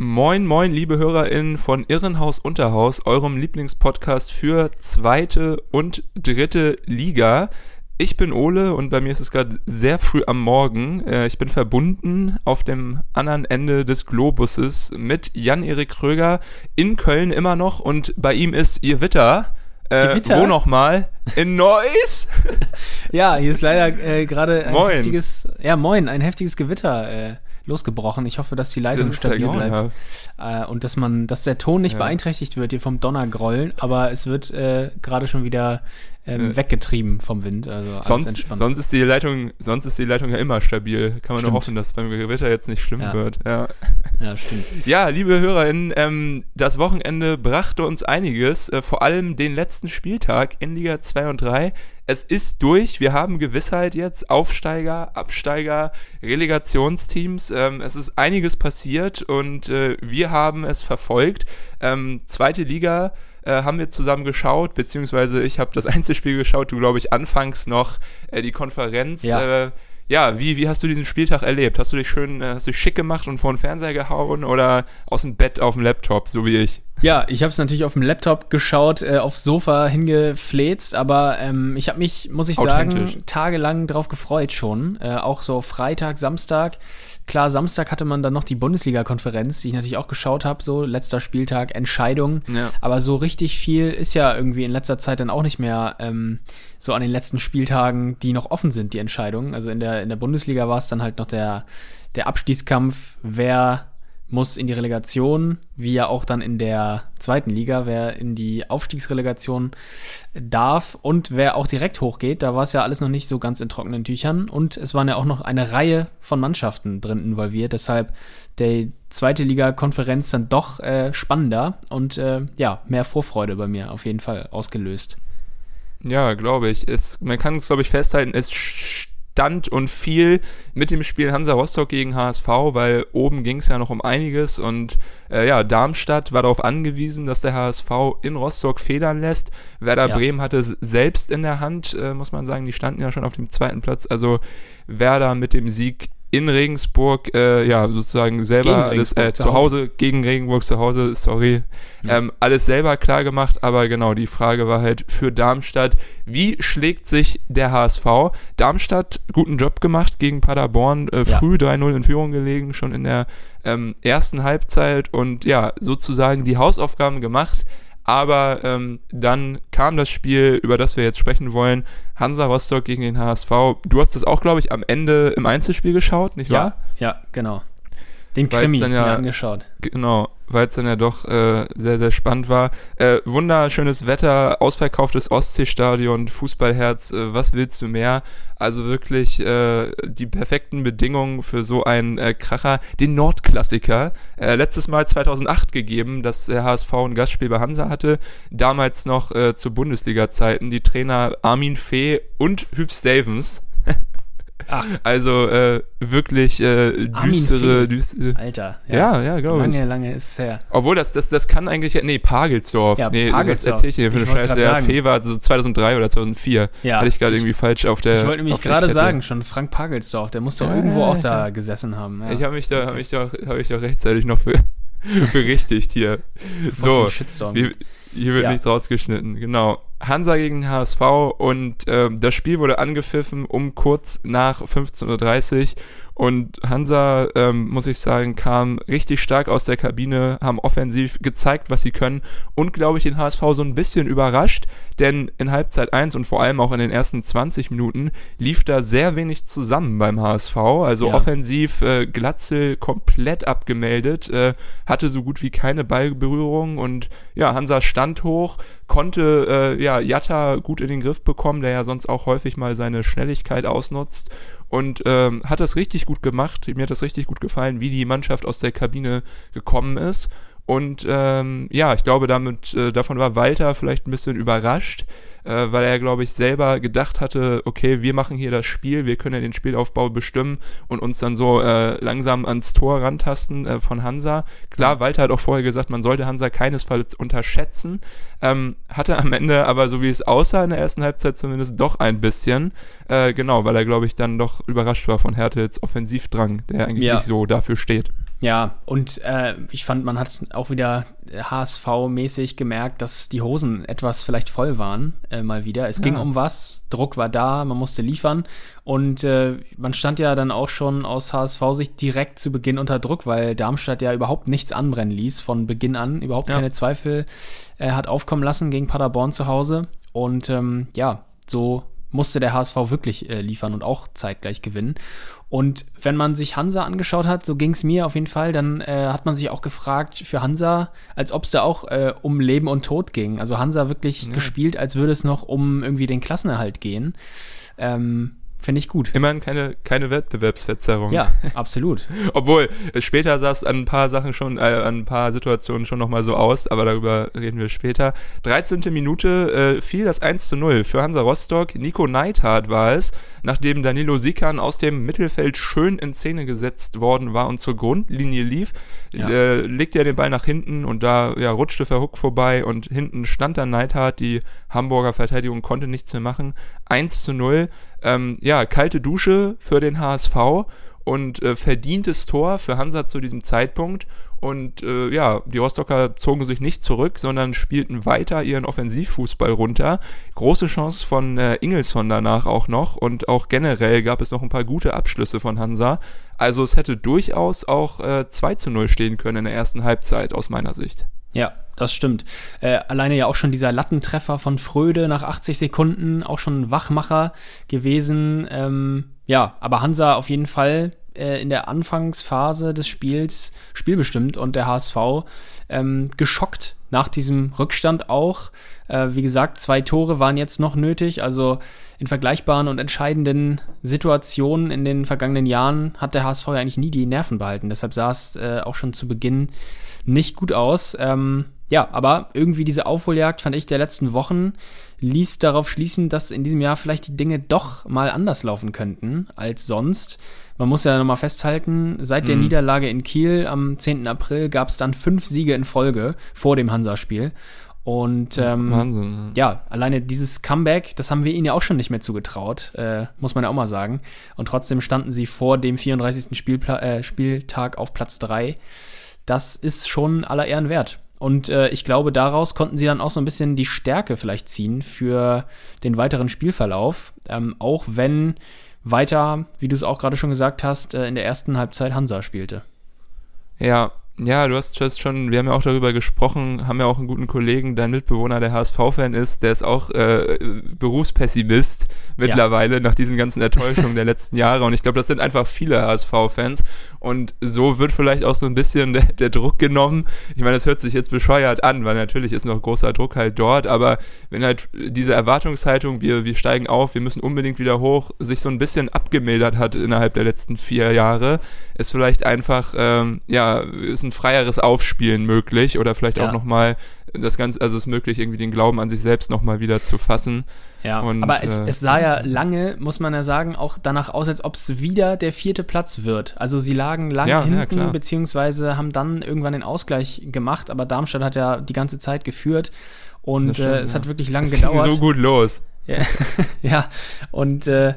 Moin, moin, liebe HörerInnen von Irrenhaus Unterhaus, eurem Lieblingspodcast für zweite und dritte Liga. Ich bin Ole und bei mir ist es gerade sehr früh am Morgen. Äh, ich bin verbunden auf dem anderen Ende des Globuses mit Jan-Erik Kröger in Köln immer noch und bei ihm ist ihr Witter. Äh, Gewitter? wo nochmal? In Neuss? Ja, hier ist leider äh, gerade ein Moin. heftiges, ja moin, ein heftiges Gewitter äh, losgebrochen. Ich hoffe, dass die Leitung Das stabil bleibt äh, und dass man, dass der Ton nicht Ja. beeinträchtigt wird hier vom Donnergrollen, aber es wird äh, gerade schon wieder ähm, weggetrieben vom Wind. Also alles Sonst, entspannt. sonst ist die Leitung, sonst ist die Leitung ja immer stabil. Kann man nur hoffen, dass beim Gewitter jetzt nicht schlimm Ja. wird. Ja. ja, stimmt. Ja, liebe HörerInnen, ähm, das Wochenende brachte uns einiges, äh, vor allem den letzten Spieltag in Liga 2 und 3. Es ist durch, wir haben Gewissheit jetzt, Aufsteiger, Absteiger, Relegationsteams. Ähm, es ist einiges passiert und äh, wir haben es verfolgt. Ähm, zweite Liga äh, haben wir zusammen geschaut, beziehungsweise ich habe das Einzelspiel geschaut, du glaube ich anfangs noch äh, die Konferenz. Ja. Äh, ja, wie, wie hast du diesen Spieltag erlebt? Hast du dich schön, äh, hast du dich schick gemacht und vor den Fernseher gehauen oder aus dem Bett auf dem Laptop, so wie ich? Ja, ich habe es natürlich auf dem Laptop geschaut, äh, aufs Sofa hingefläzt, aber ähm, ich habe mich, muss ich sagen, tagelang drauf gefreut schon. Äh, auch so Freitag, Samstag. Klar, Samstag hatte man dann noch die Bundesliga-Konferenz, die ich natürlich auch geschaut habe, so letzter Spieltag, Entscheidung. Ja. Aber so richtig viel ist ja irgendwie in letzter Zeit dann auch nicht mehr ähm, so an den letzten Spieltagen, die noch offen sind, die Entscheidungen. Also in der, in der Bundesliga war es dann halt noch der, der Abstiegskampf, wer muss in die Relegation, wie ja auch dann in der zweiten Liga, wer in die Aufstiegsrelegation darf und wer auch direkt hochgeht. Da war es ja alles noch nicht so ganz in trockenen Tüchern und es waren ja auch noch eine Reihe von Mannschaften drin involviert. Deshalb der zweite Liga-Konferenz dann doch äh, spannender und äh, ja, mehr Vorfreude bei mir auf jeden Fall ausgelöst. Ja, glaube ich. Es, man kann es, glaube ich, festhalten, es stand und fiel mit dem Spiel Hansa Rostock gegen HSV, weil oben ging es ja noch um einiges und äh, ja, Darmstadt war darauf angewiesen, dass der HSV in Rostock federn lässt. Werder Ja. Bremen hatte es selbst in der Hand, äh, muss man sagen, die standen ja schon auf dem zweiten Platz. Also Werder mit dem Sieg in Regensburg, äh, ja, sozusagen selber alles, äh, zu Hause, gegen Regensburg zu Hause, sorry, Ja. ähm, alles selber klar gemacht, aber genau, die Frage war halt für Darmstadt, wie schlägt sich der HSV? Darmstadt, guten Job gemacht gegen Paderborn, äh, Ja. früh 3-0 in Führung gelegen, schon in der ähm, ersten Halbzeit und ja, sozusagen die Hausaufgaben gemacht. Aber ähm, dann kam das Spiel, über das wir jetzt sprechen wollen, Hansa Rostock gegen den HSV. Du hast das auch, glaube ich, am Ende im Einzelspiel geschaut, nicht wahr? Ja, ja, genau. Den Krimi dann mir ja- angeschaut. Genau, weil es dann ja doch äh, sehr, sehr spannend war. Äh, wunderschönes Wetter, ausverkauftes Ostseestadion, Fußballherz, äh, was willst du mehr? Also wirklich äh, die perfekten Bedingungen für so einen äh, Kracher. Den Nordklassiker, äh, letztes Mal 2008 gegeben, dass der HSV ein Gastspiel bei Hansa hatte. Damals noch äh, zu Bundesliga-Zeiten die Trainer Armin Fee und Hübs Stevens. Ach, Also äh, wirklich äh, düstere, düstere. Alter. Ja, ja, glaube ich. Lange, lange ist es her. Obwohl, das, das, das kann eigentlich, nee, Pagelsdorf. Ja, nee, Pagelsdorf. was erzähl ich dir für eine Scheiße? Der. Fee war so 2003 oder 2004. Ja, Hatte ich gerade irgendwie falsch auf der Ich wollte nämlich gerade sagen, schon Frank Pagelsdorf, der muss doch Ja, irgendwo ja, auch ja. da gesessen haben. Ja. Ich habe mich da, habe ich doch, habe ich doch rechtzeitig noch für, berichtigt hier. So, Shitstorm hier, wird Ja. nichts rausgeschnitten. Genau. Hansa gegen HSV und ähm, das Spiel wurde angepfiffen um kurz nach 15.30 Uhr und Hansa, ähm, muss ich sagen, kam richtig stark aus der Kabine, haben offensiv gezeigt, was sie können und, glaube ich, den HSV so ein bisschen überrascht, denn in Halbzeit 1 und vor allem auch in den ersten 20 Minuten lief da sehr wenig zusammen beim HSV. Also Ja. offensiv äh, Glatzel komplett abgemeldet, äh, hatte so gut wie keine Ballberührung und ja, Hansa stand hoch, konnte äh, ja Jatta gut in den Griff bekommen, der ja sonst auch häufig mal seine Schnelligkeit ausnutzt und ähm, hat das richtig gut gemacht. Mir hat das richtig gut gefallen, wie die Mannschaft aus der Kabine gekommen ist. Und ähm, ja, ich glaube, damit äh, davon war Walter vielleicht ein bisschen überrascht, äh, weil er, glaube ich, selber gedacht hatte, okay, wir machen hier das Spiel, wir können ja den Spielaufbau bestimmen und uns dann so äh, langsam ans Tor rantasten äh, von Hansa. Klar, Walter hat auch vorher gesagt, man sollte Hansa keinesfalls unterschätzen, ähm, hatte am Ende aber, so wie es aussah in der ersten Halbzeit zumindest, doch ein bisschen. Äh, genau, weil er, glaube ich, dann doch überrascht war von Hertels Offensivdrang, der eigentlich Ja. nicht so dafür steht. Ja, und äh, ich fand, man hat auch wieder HSV-mäßig gemerkt, dass die Hosen etwas vielleicht voll waren, äh, mal wieder. Es ja. ging um was, Druck war da, man musste liefern. Und äh, man stand ja dann auch schon aus HSV-Sicht direkt zu Beginn unter Druck, weil Darmstadt ja überhaupt nichts anbrennen ließ von Beginn an, überhaupt ja. keine Zweifel äh, hat aufkommen lassen gegen Paderborn zu Hause. Und ähm, ja, so musste der HSV wirklich äh, liefern und auch zeitgleich gewinnen. Und wenn man sich Hansa angeschaut hat, so ging es mir auf jeden Fall, dann äh, hat man sich auch gefragt für Hansa, als ob es da auch äh, um Leben und Tod ging. Also Hansa wirklich ja. gespielt, als würde es noch um irgendwie den Klassenerhalt gehen. Ähm, Finde ich gut. Immerhin keine, keine Wettbewerbsverzerrung. Ja, absolut. Obwohl, später sah es an ein paar Sachen schon, äh, an ein paar Situationen schon nochmal so aus, aber darüber reden wir später. 13. Minute äh, fiel das 1 zu 0 für Hansa Rostock. Nico Neithardt war es, nachdem Danilo Sikan aus dem Mittelfeld schön in Szene gesetzt worden war und zur Grundlinie lief, ja. äh, legte er den Ball nach hinten und da ja, rutschte Verhook vorbei und hinten stand dann Neithardt. Die Hamburger Verteidigung konnte nichts mehr machen. 1 zu 0 ähm, ja, kalte Dusche für den HSV und äh, verdientes Tor für Hansa zu diesem Zeitpunkt. Und äh, ja, die Rostocker zogen sich nicht zurück, sondern spielten weiter ihren Offensivfußball runter. Große Chance von äh, Ingelsson danach auch noch. Und auch generell gab es noch ein paar gute Abschlüsse von Hansa. Also es hätte durchaus auch äh, 2 zu 0 stehen können in der ersten Halbzeit aus meiner Sicht. Ja, das stimmt. Äh, alleine ja auch schon dieser Lattentreffer von Fröde nach 80 Sekunden, auch schon ein Wachmacher gewesen. Ähm, ja, aber Hansa auf jeden Fall äh, in der Anfangsphase des Spiels spielbestimmt und der HSV ähm, geschockt nach diesem Rückstand auch. Äh, wie gesagt, zwei Tore waren jetzt noch nötig. Also in vergleichbaren und entscheidenden Situationen in den vergangenen Jahren hat der HSV ja eigentlich nie die Nerven behalten. Deshalb sah es äh, auch schon zu Beginn nicht gut aus. Ähm, ja, aber irgendwie diese Aufholjagd, fand ich, der letzten Wochen ließ darauf schließen, dass in diesem Jahr vielleicht die Dinge doch mal anders laufen könnten als sonst. Man muss ja nochmal festhalten, seit der mhm. Niederlage in Kiel am 10. April gab es dann fünf Siege in Folge vor dem Hansa-Spiel. Und ähm, Wahnsinn, ja. ja. alleine dieses Comeback, das haben wir ihnen ja auch schon nicht mehr zugetraut, äh, muss man ja auch mal sagen. Und trotzdem standen sie vor dem 34. Spielpla äh, Spieltag auf Platz 3 das ist schon aller Ehren wert. Und äh, ich glaube, daraus konnten sie dann auch so ein bisschen die Stärke vielleicht ziehen für den weiteren Spielverlauf. Ähm, auch wenn weiter, wie du es auch gerade schon gesagt hast, äh, in der ersten Halbzeit Hansa spielte. Ja, ja, du hast, du schon, wir haben ja auch darüber gesprochen, haben ja auch einen guten Kollegen, dein Mitbewohner, der HSV-Fan ist, der ist auch äh, Berufspessimist mittlerweile ja. nach diesen ganzen Enttäuschungen der letzten Jahre. Und ich glaube, das sind einfach viele HSV-Fans. Und so wird vielleicht auch so ein bisschen der, der, Druck genommen. Ich meine, das hört sich jetzt bescheuert an, weil natürlich ist noch großer Druck halt dort, aber wenn halt diese Erwartungshaltung, wir, wir steigen auf, wir müssen unbedingt wieder hoch, sich so ein bisschen abgemildert hat innerhalb der letzten vier Jahre, ist vielleicht einfach, ähm, ja, ist ein freieres Aufspielen möglich oder vielleicht ja. auch nochmal das Ganze, also es ist möglich, irgendwie den Glauben an sich selbst nochmal wieder zu fassen. Ja, und, aber es, äh, es sah ja lange, muss man ja sagen, auch danach aus, als ob es wieder der vierte Platz wird. Also sie lagen lange ja, hinten, ja, beziehungsweise haben dann irgendwann den Ausgleich gemacht, aber Darmstadt hat ja die ganze Zeit geführt und stimmt, äh, es hat wirklich lange gedauert. Ging so gut los. Ja, ja. und äh,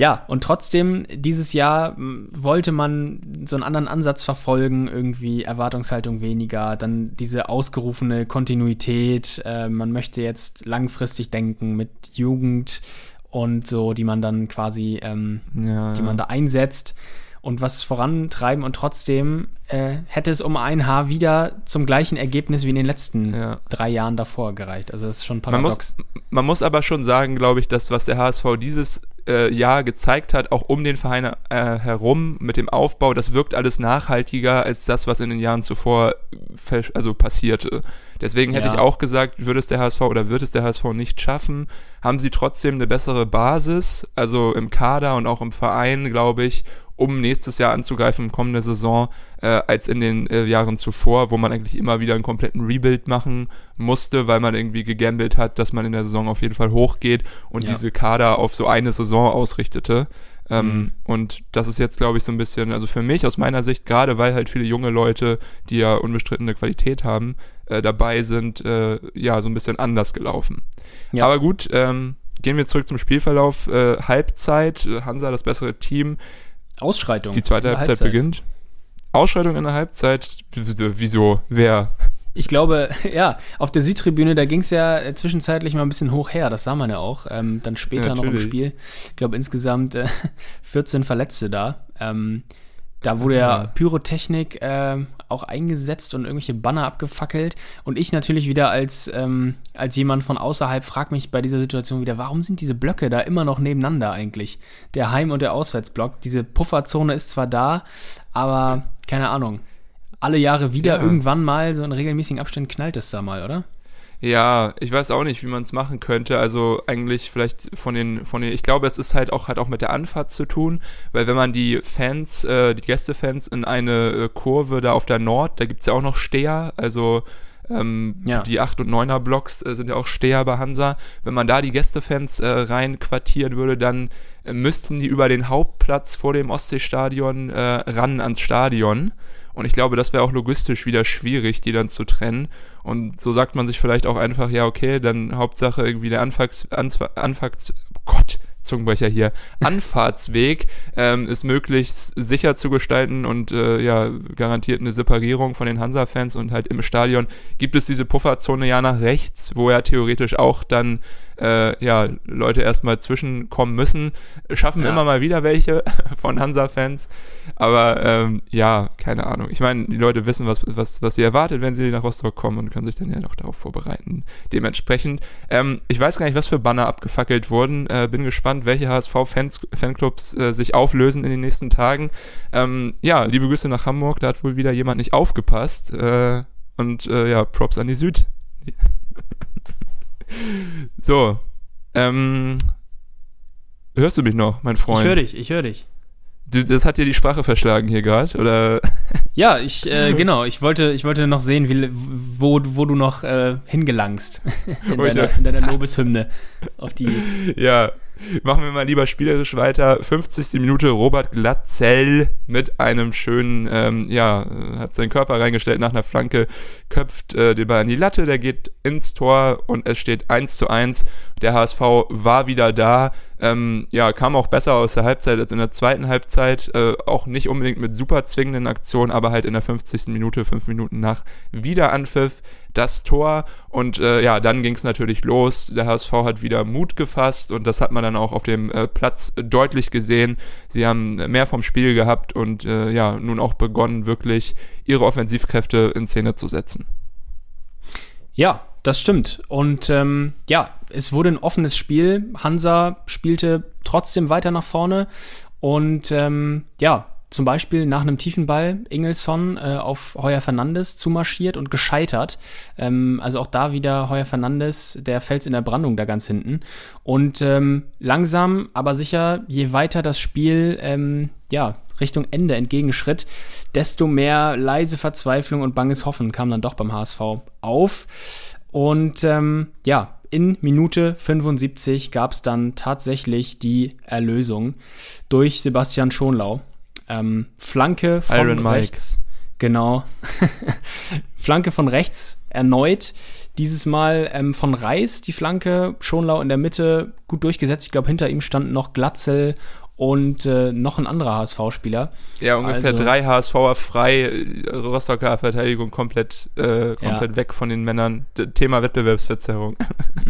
ja, und trotzdem, dieses Jahr wollte man so einen anderen Ansatz verfolgen, irgendwie Erwartungshaltung weniger, dann diese ausgerufene Kontinuität, äh, man möchte jetzt langfristig denken mit Jugend und so, die man dann quasi, ähm, ja, die man da einsetzt und was vorantreiben und trotzdem äh, hätte es um ein Haar wieder zum gleichen Ergebnis wie in den letzten ja. drei Jahren davor gereicht. Also das ist schon paradox. Man muss, man muss aber schon sagen, glaube ich, dass was der HSV dieses äh, Jahr gezeigt hat, auch um den Verein äh, herum mit dem Aufbau, das wirkt alles nachhaltiger als das, was in den Jahren zuvor also passierte. Deswegen hätte ja. ich auch gesagt, würde es der HSV oder wird es der HSV nicht schaffen, haben sie trotzdem eine bessere Basis, also im Kader und auch im Verein, glaube ich, um nächstes Jahr anzugreifen, kommende Saison, äh, als in den äh, Jahren zuvor, wo man eigentlich immer wieder einen kompletten Rebuild machen musste, weil man irgendwie gegambelt hat, dass man in der Saison auf jeden Fall hochgeht und ja. diese Kader auf so eine Saison ausrichtete. Ähm, mhm. Und das ist jetzt, glaube ich, so ein bisschen, also für mich aus meiner Sicht, gerade weil halt viele junge Leute, die ja unbestrittene Qualität haben, äh, dabei sind, äh, ja, so ein bisschen anders gelaufen. Ja. Aber gut, ähm, gehen wir zurück zum Spielverlauf. Äh, Halbzeit, Hansa das bessere Team. Ausschreitung. Die zweite Halbzeit, Halbzeit, beginnt. Ausschreitung in der Halbzeit. Wieso? Wer? Ich glaube, ja, auf der Südtribüne, da ging es ja zwischenzeitlich mal ein bisschen hoch her, das sah man ja auch. Ähm, dann später ja, noch im Spiel. Ich glaube insgesamt äh, 14 Verletzte da. Ähm, da wurde ja, Pyrotechnik äh, auch eingesetzt und irgendwelche Banner abgefackelt. Und ich natürlich wieder als, ähm, als jemand von außerhalb frage mich bei dieser Situation wieder, warum sind diese Blöcke da immer noch nebeneinander eigentlich? Der Heim- und der Auswärtsblock. Diese Pufferzone ist zwar da, aber keine Ahnung alle Jahre wieder ja. irgendwann mal so in regelmäßigen Abständen knallt es da mal, oder? Ja, ich weiß auch nicht, wie man es machen könnte. Also eigentlich vielleicht von den, von den, ich glaube, es ist halt auch, hat auch mit der Anfahrt zu tun, weil wenn man die Fans, äh, die Gästefans in eine äh, Kurve da auf der Nord, da gibt's ja auch noch Steher, also ähm, ja. die 8 und 9er Blocks äh, sind ja auch Steher bei Hansa. Wenn man da die Gästefans äh, rein quartieren würde, dann äh, müssten die über den Hauptplatz vor dem Ostseestadion äh, ran ans Stadion. Und ich glaube, das wäre auch logistisch wieder schwierig, die dann zu trennen. Und so sagt man sich vielleicht auch einfach, ja, okay, dann Hauptsache irgendwie der Anfangs, Anfangs, Gott, Zungenbrecher hier, Anfahrtsweg ähm, ist möglichst sicher zu gestalten und äh, ja, garantiert eine Separierung von den Hansa-Fans und halt im Stadion gibt es diese Pufferzone ja nach rechts, wo ja theoretisch auch dann äh, ja, Leute erstmal zwischenkommen müssen. Schaffen ja. immer mal wieder welche von Hansa-Fans. Aber ähm, ja, keine Ahnung. Ich meine, die Leute wissen, was, was, was sie erwartet, wenn sie nach Rostock kommen und können sich dann ja noch darauf vorbereiten. Dementsprechend, ähm, ich weiß gar nicht, was für Banner abgefackelt wurden. Äh, bin gespannt, welche HSV-Fanclubs äh, sich auflösen in den nächsten Tagen. Ähm, ja, liebe Grüße nach Hamburg. Da hat wohl wieder jemand nicht aufgepasst. Äh, und äh, ja, Props an die Süd. So. Ähm, hörst du mich noch, mein Freund? Ich höre dich, ich höre dich. Du, das hat dir die Sprache verschlagen hier gerade, oder? Ja, ich, äh, genau, ich wollte, ich wollte noch sehen, wie, wo, wo du noch äh, hingelangst in, deiner, in deiner Lobeshymne auf die. Ja, Machen wir mal lieber spielerisch weiter. 50. Minute Robert Glatzell mit einem schönen, ähm, ja, hat seinen Körper reingestellt nach einer Flanke, köpft äh, den Ball an die Latte, der geht ins Tor und es steht 1 zu 1. Der HSV war wieder da. Ähm, ja, kam auch besser aus der Halbzeit als in der zweiten Halbzeit. Äh, auch nicht unbedingt mit super zwingenden Aktionen, aber halt in der 50. Minute, fünf Minuten nach Wiederanpfiff das Tor. Und äh, ja, dann ging es natürlich los. Der HSV hat wieder Mut gefasst und das hat man dann auch auf dem äh, Platz deutlich gesehen. Sie haben mehr vom Spiel gehabt und äh, ja, nun auch begonnen, wirklich ihre Offensivkräfte in Szene zu setzen. Ja, das stimmt. Und ähm, ja, es wurde ein offenes Spiel. Hansa spielte trotzdem weiter nach vorne. Und ähm, ja, zum Beispiel nach einem tiefen Ball Ingelsson äh, auf Heuer Fernandes zumarschiert und gescheitert. Ähm, also auch da wieder Heuer Fernandes, der Fels in der Brandung da ganz hinten. Und ähm, langsam, aber sicher, je weiter das Spiel ähm, ja, Richtung Ende entgegenschritt, desto mehr leise Verzweiflung und banges Hoffen kam dann doch beim HSV auf. Und ähm, ja, in Minute 75 gab es dann tatsächlich die Erlösung durch Sebastian Schonlau ähm, Flanke von Iron rechts. Mike. Genau. Flanke von rechts erneut. Dieses Mal ähm, von Reis die Flanke, Schonlau in der Mitte gut durchgesetzt. Ich glaube, hinter ihm standen noch Glatzel und äh, noch ein anderer HSV-Spieler. Ja, ungefähr also, drei HSVer frei, Rostocker Verteidigung komplett, äh, komplett ja. weg von den Männern. Thema Wettbewerbsverzerrung.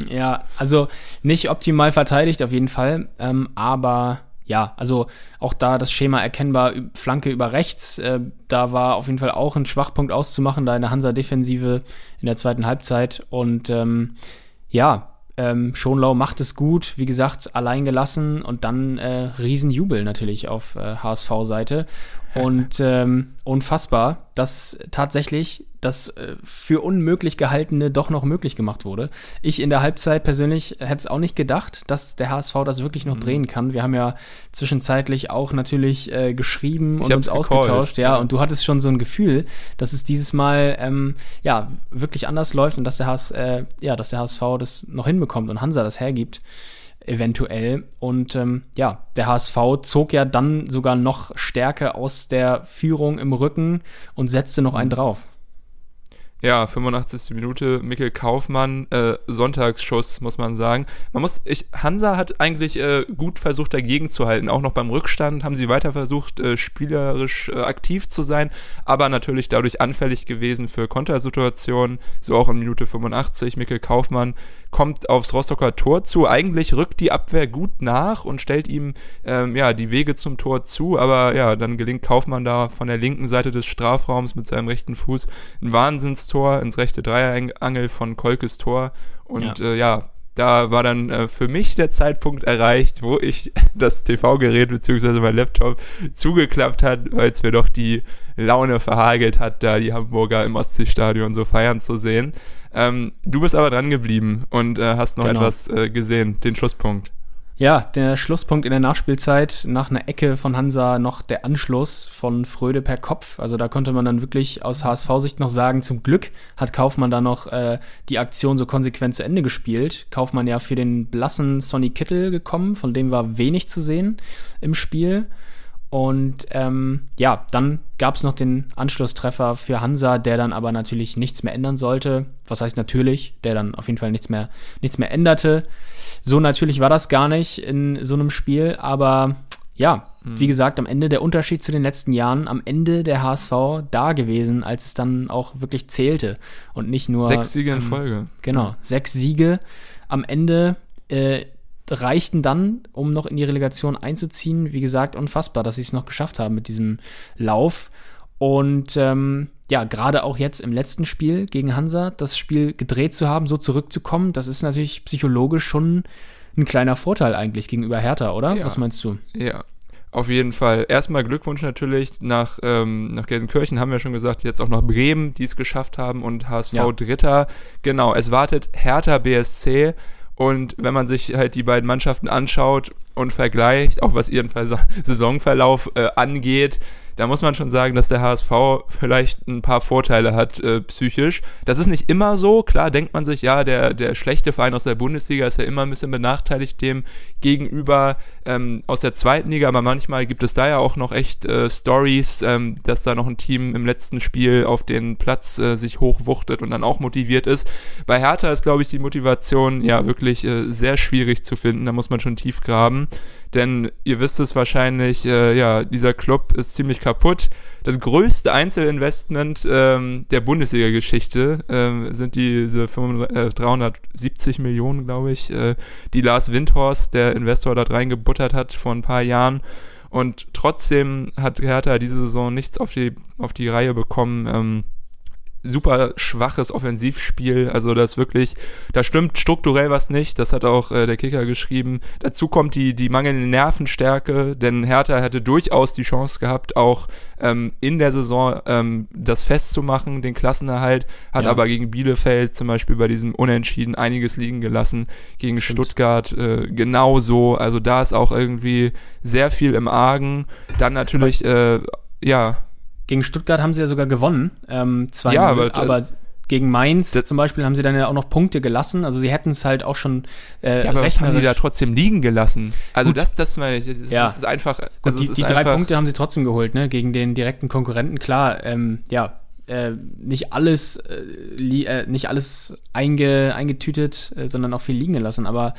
Ja, also nicht optimal verteidigt auf jeden Fall, ähm, aber ja, also auch da das Schema erkennbar, Flanke über rechts, äh, da war auf jeden Fall auch ein Schwachpunkt auszumachen, da in der Hansa-Defensive in der zweiten Halbzeit. Und ähm, ja, ähm, Schonlau macht es gut, wie gesagt, allein gelassen und dann äh, Riesenjubel natürlich auf äh, HSV-Seite. Und ähm, unfassbar, dass tatsächlich das äh, für unmöglich gehaltene doch noch möglich gemacht wurde. Ich in der Halbzeit persönlich hätte es auch nicht gedacht, dass der HSV das wirklich noch mhm. drehen kann. Wir haben ja zwischenzeitlich auch natürlich äh, geschrieben ich und uns ausgetauscht, ja, und du hattest schon so ein Gefühl, dass es dieses Mal ähm, ja wirklich anders läuft und dass der, HS, äh, ja, dass der HSV das noch hinbekommt und Hansa das hergibt eventuell. Und ähm, ja, der HSV zog ja dann sogar noch Stärke aus der Führung im Rücken und setzte noch einen drauf. Ja, 85. Minute, Mikkel Kaufmann, äh, Sonntagsschuss, muss man sagen. Man muss, ich, Hansa hat eigentlich äh, gut versucht, dagegen zu halten. Auch noch beim Rückstand haben sie weiter versucht, äh, spielerisch äh, aktiv zu sein, aber natürlich dadurch anfällig gewesen für Kontersituationen. So auch in Minute 85. Mikkel Kaufmann kommt aufs Rostocker Tor zu. Eigentlich rückt die Abwehr gut nach und stellt ihm ähm, ja, die Wege zum Tor zu, aber ja, dann gelingt Kaufmann da von der linken Seite des Strafraums mit seinem rechten Fuß ein Wahnsinnstor ins rechte Dreierangel von Kolkes Tor. Und ja, äh, ja da war dann äh, für mich der Zeitpunkt erreicht, wo ich das TV-Gerät bzw. mein Laptop zugeklappt hat, weil es mir doch die Laune verhagelt hat, da die Hamburger im Ostseestadion so feiern zu sehen. Ähm, du bist aber dran geblieben und äh, hast noch genau. etwas äh, gesehen, den Schlusspunkt. Ja, der Schlusspunkt in der Nachspielzeit nach einer Ecke von Hansa noch der Anschluss von Fröde per Kopf. Also da konnte man dann wirklich aus HSV-Sicht noch sagen, zum Glück hat Kaufmann da noch äh, die Aktion so konsequent zu Ende gespielt. Kaufmann ja für den blassen Sonny Kittel gekommen, von dem war wenig zu sehen im Spiel. Und ähm, ja, dann gab es noch den Anschlusstreffer für Hansa, der dann aber natürlich nichts mehr ändern sollte. Was heißt natürlich, der dann auf jeden Fall nichts mehr, nichts mehr änderte. So natürlich war das gar nicht in so einem Spiel, aber ja, mhm. wie gesagt, am Ende der Unterschied zu den letzten Jahren, am Ende der HSV da gewesen, als es dann auch wirklich zählte und nicht nur. Sechs Siege in ähm, Folge. Genau, sechs Siege am Ende. Äh, reichten dann, um noch in die Relegation einzuziehen. Wie gesagt, unfassbar, dass sie es noch geschafft haben mit diesem Lauf. Und ähm, ja, gerade auch jetzt im letzten Spiel gegen Hansa, das Spiel gedreht zu haben, so zurückzukommen, das ist natürlich psychologisch schon ein kleiner Vorteil eigentlich gegenüber Hertha, oder? Ja. Was meinst du? Ja, auf jeden Fall. Erstmal Glückwunsch natürlich nach, ähm, nach Gelsenkirchen, haben wir schon gesagt, jetzt auch noch Bremen, die es geschafft haben und HSV ja. Dritter. Genau, es wartet Hertha BSC und wenn man sich halt die beiden Mannschaften anschaut und vergleicht, auch was ihren Saisonverlauf äh, angeht, da muss man schon sagen, dass der HSV vielleicht ein paar Vorteile hat äh, psychisch. Das ist nicht immer so. Klar denkt man sich, ja, der, der schlechte Verein aus der Bundesliga ist ja immer ein bisschen benachteiligt dem gegenüber ähm, aus der zweiten Liga, aber manchmal gibt es da ja auch noch echt äh, Stories, ähm, dass da noch ein Team im letzten Spiel auf den Platz äh, sich hochwuchtet und dann auch motiviert ist. Bei Hertha ist, glaube ich, die Motivation ja wirklich äh, sehr schwierig zu finden. Da muss man schon tief graben. Denn ihr wisst es wahrscheinlich, äh, ja, dieser Club ist ziemlich kaputt. Das größte Einzelinvestment ähm, der Bundesliga-Geschichte ähm, sind diese 500, äh, 370 Millionen, glaube ich, äh, die Lars Windhorst, der Investor, dort reingebuttert hat vor ein paar Jahren. Und trotzdem hat Hertha diese Saison nichts auf die, auf die Reihe bekommen. Ähm, super schwaches Offensivspiel. Also das wirklich, da stimmt strukturell was nicht. Das hat auch äh, der Kicker geschrieben. Dazu kommt die, die mangelnde Nervenstärke, denn Hertha hätte durchaus die Chance gehabt, auch ähm, in der Saison ähm, das festzumachen, den Klassenerhalt, hat ja. aber gegen Bielefeld zum Beispiel bei diesem Unentschieden einiges liegen gelassen, gegen stimmt. Stuttgart äh, genauso. Also da ist auch irgendwie sehr viel im Argen. Dann natürlich, äh, ja, gegen Stuttgart haben sie ja sogar gewonnen. Ähm, zwei ja, aber, aber gegen Mainz zum Beispiel haben sie dann ja auch noch Punkte gelassen. Also sie hätten es halt auch schon äh, ja, aber was haben die da trotzdem liegen gelassen? Also Gut. das, das, das, das ja. ist einfach. Also Gut, die, die drei Punkte haben sie trotzdem geholt, ne? Gegen den direkten Konkurrenten. Klar, ähm, ja, äh, nicht alles, äh, äh, nicht alles einge, eingetütet, äh, sondern auch viel liegen gelassen. Aber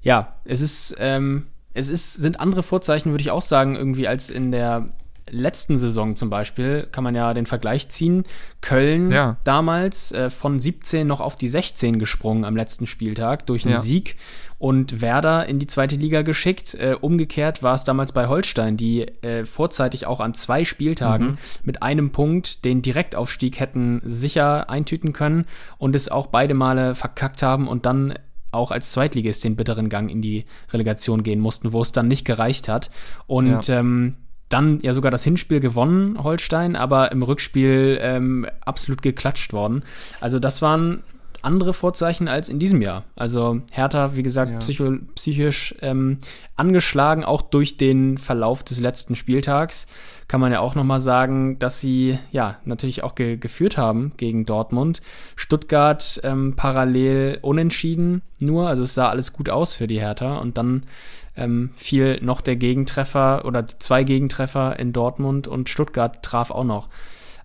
ja, es ist, ähm, es ist, sind andere Vorzeichen, würde ich auch sagen, irgendwie als in der letzten Saison zum Beispiel kann man ja den Vergleich ziehen. Köln ja. damals äh, von 17 noch auf die 16 gesprungen am letzten Spieltag durch einen ja. Sieg und Werder in die zweite Liga geschickt. Äh, umgekehrt war es damals bei Holstein, die äh, vorzeitig auch an zwei Spieltagen mhm. mit einem Punkt den Direktaufstieg hätten sicher eintüten können und es auch beide Male verkackt haben und dann auch als Zweitligist den bitteren Gang in die Relegation gehen mussten, wo es dann nicht gereicht hat. Und ja. ähm, dann ja sogar das Hinspiel gewonnen, Holstein, aber im Rückspiel ähm, absolut geklatscht worden. Also das waren andere Vorzeichen als in diesem Jahr. Also Hertha, wie gesagt, ja. psycho, psychisch ähm, angeschlagen, auch durch den Verlauf des letzten Spieltags. Kann man ja auch nochmal sagen, dass sie ja natürlich auch ge geführt haben gegen Dortmund. Stuttgart ähm, parallel unentschieden nur, also es sah alles gut aus für die Hertha und dann ähm, fiel noch der Gegentreffer oder zwei Gegentreffer in Dortmund und Stuttgart traf auch noch.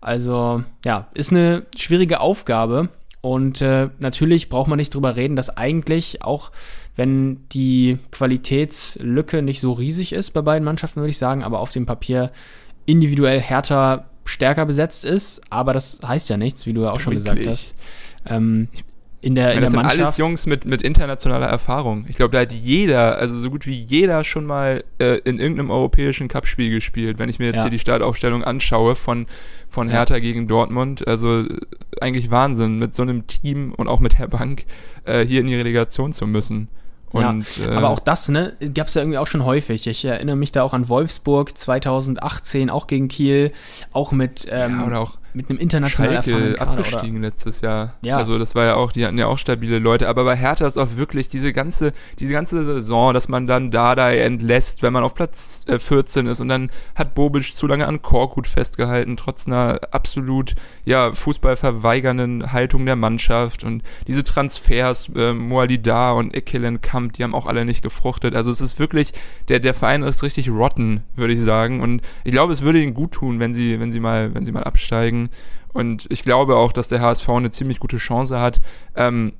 Also ja, ist eine schwierige Aufgabe. Und äh, natürlich braucht man nicht drüber reden, dass eigentlich auch, wenn die Qualitätslücke nicht so riesig ist bei beiden Mannschaften, würde ich sagen, aber auf dem Papier individuell härter stärker besetzt ist. Aber das heißt ja nichts, wie du ja auch schon Wirklich? gesagt hast. Ähm, in der, in das der Mannschaft. sind alles Jungs mit, mit internationaler Erfahrung. Ich glaube, da hat jeder, also so gut wie jeder schon mal äh, in irgendeinem europäischen Cupspiel gespielt, wenn ich mir jetzt ja. hier die Startaufstellung anschaue von, von Hertha ja. gegen Dortmund. Also eigentlich Wahnsinn, mit so einem Team und auch mit Herr Bank äh, hier in die Relegation zu müssen. Und, ja, aber äh, auch das, ne, gab es ja irgendwie auch schon häufig. Ich erinnere mich da auch an Wolfsburg 2018, auch gegen Kiel, auch mit ähm, ja, oder auch mit einem internationalen Schalke abgestiegen oder? letztes Jahr. Ja. Also das war ja auch, die hatten ja auch stabile Leute. Aber bei Hertha ist auch wirklich diese ganze, diese ganze Saison, dass man dann Dardai entlässt, wenn man auf Platz äh, 14 ist und dann hat Bobic zu lange an Korkut festgehalten, trotz einer absolut ja fußballverweigernden Haltung der Mannschaft und diese Transfers, äh, Moalida und Kamp, die haben auch alle nicht gefruchtet. Also es ist wirklich, der, der Verein ist richtig rotten, würde ich sagen. Und ich glaube, es würde ihnen gut tun, wenn sie, wenn sie mal, wenn sie mal absteigen. Und ich glaube auch, dass der HSV eine ziemlich gute Chance hat. Ähm,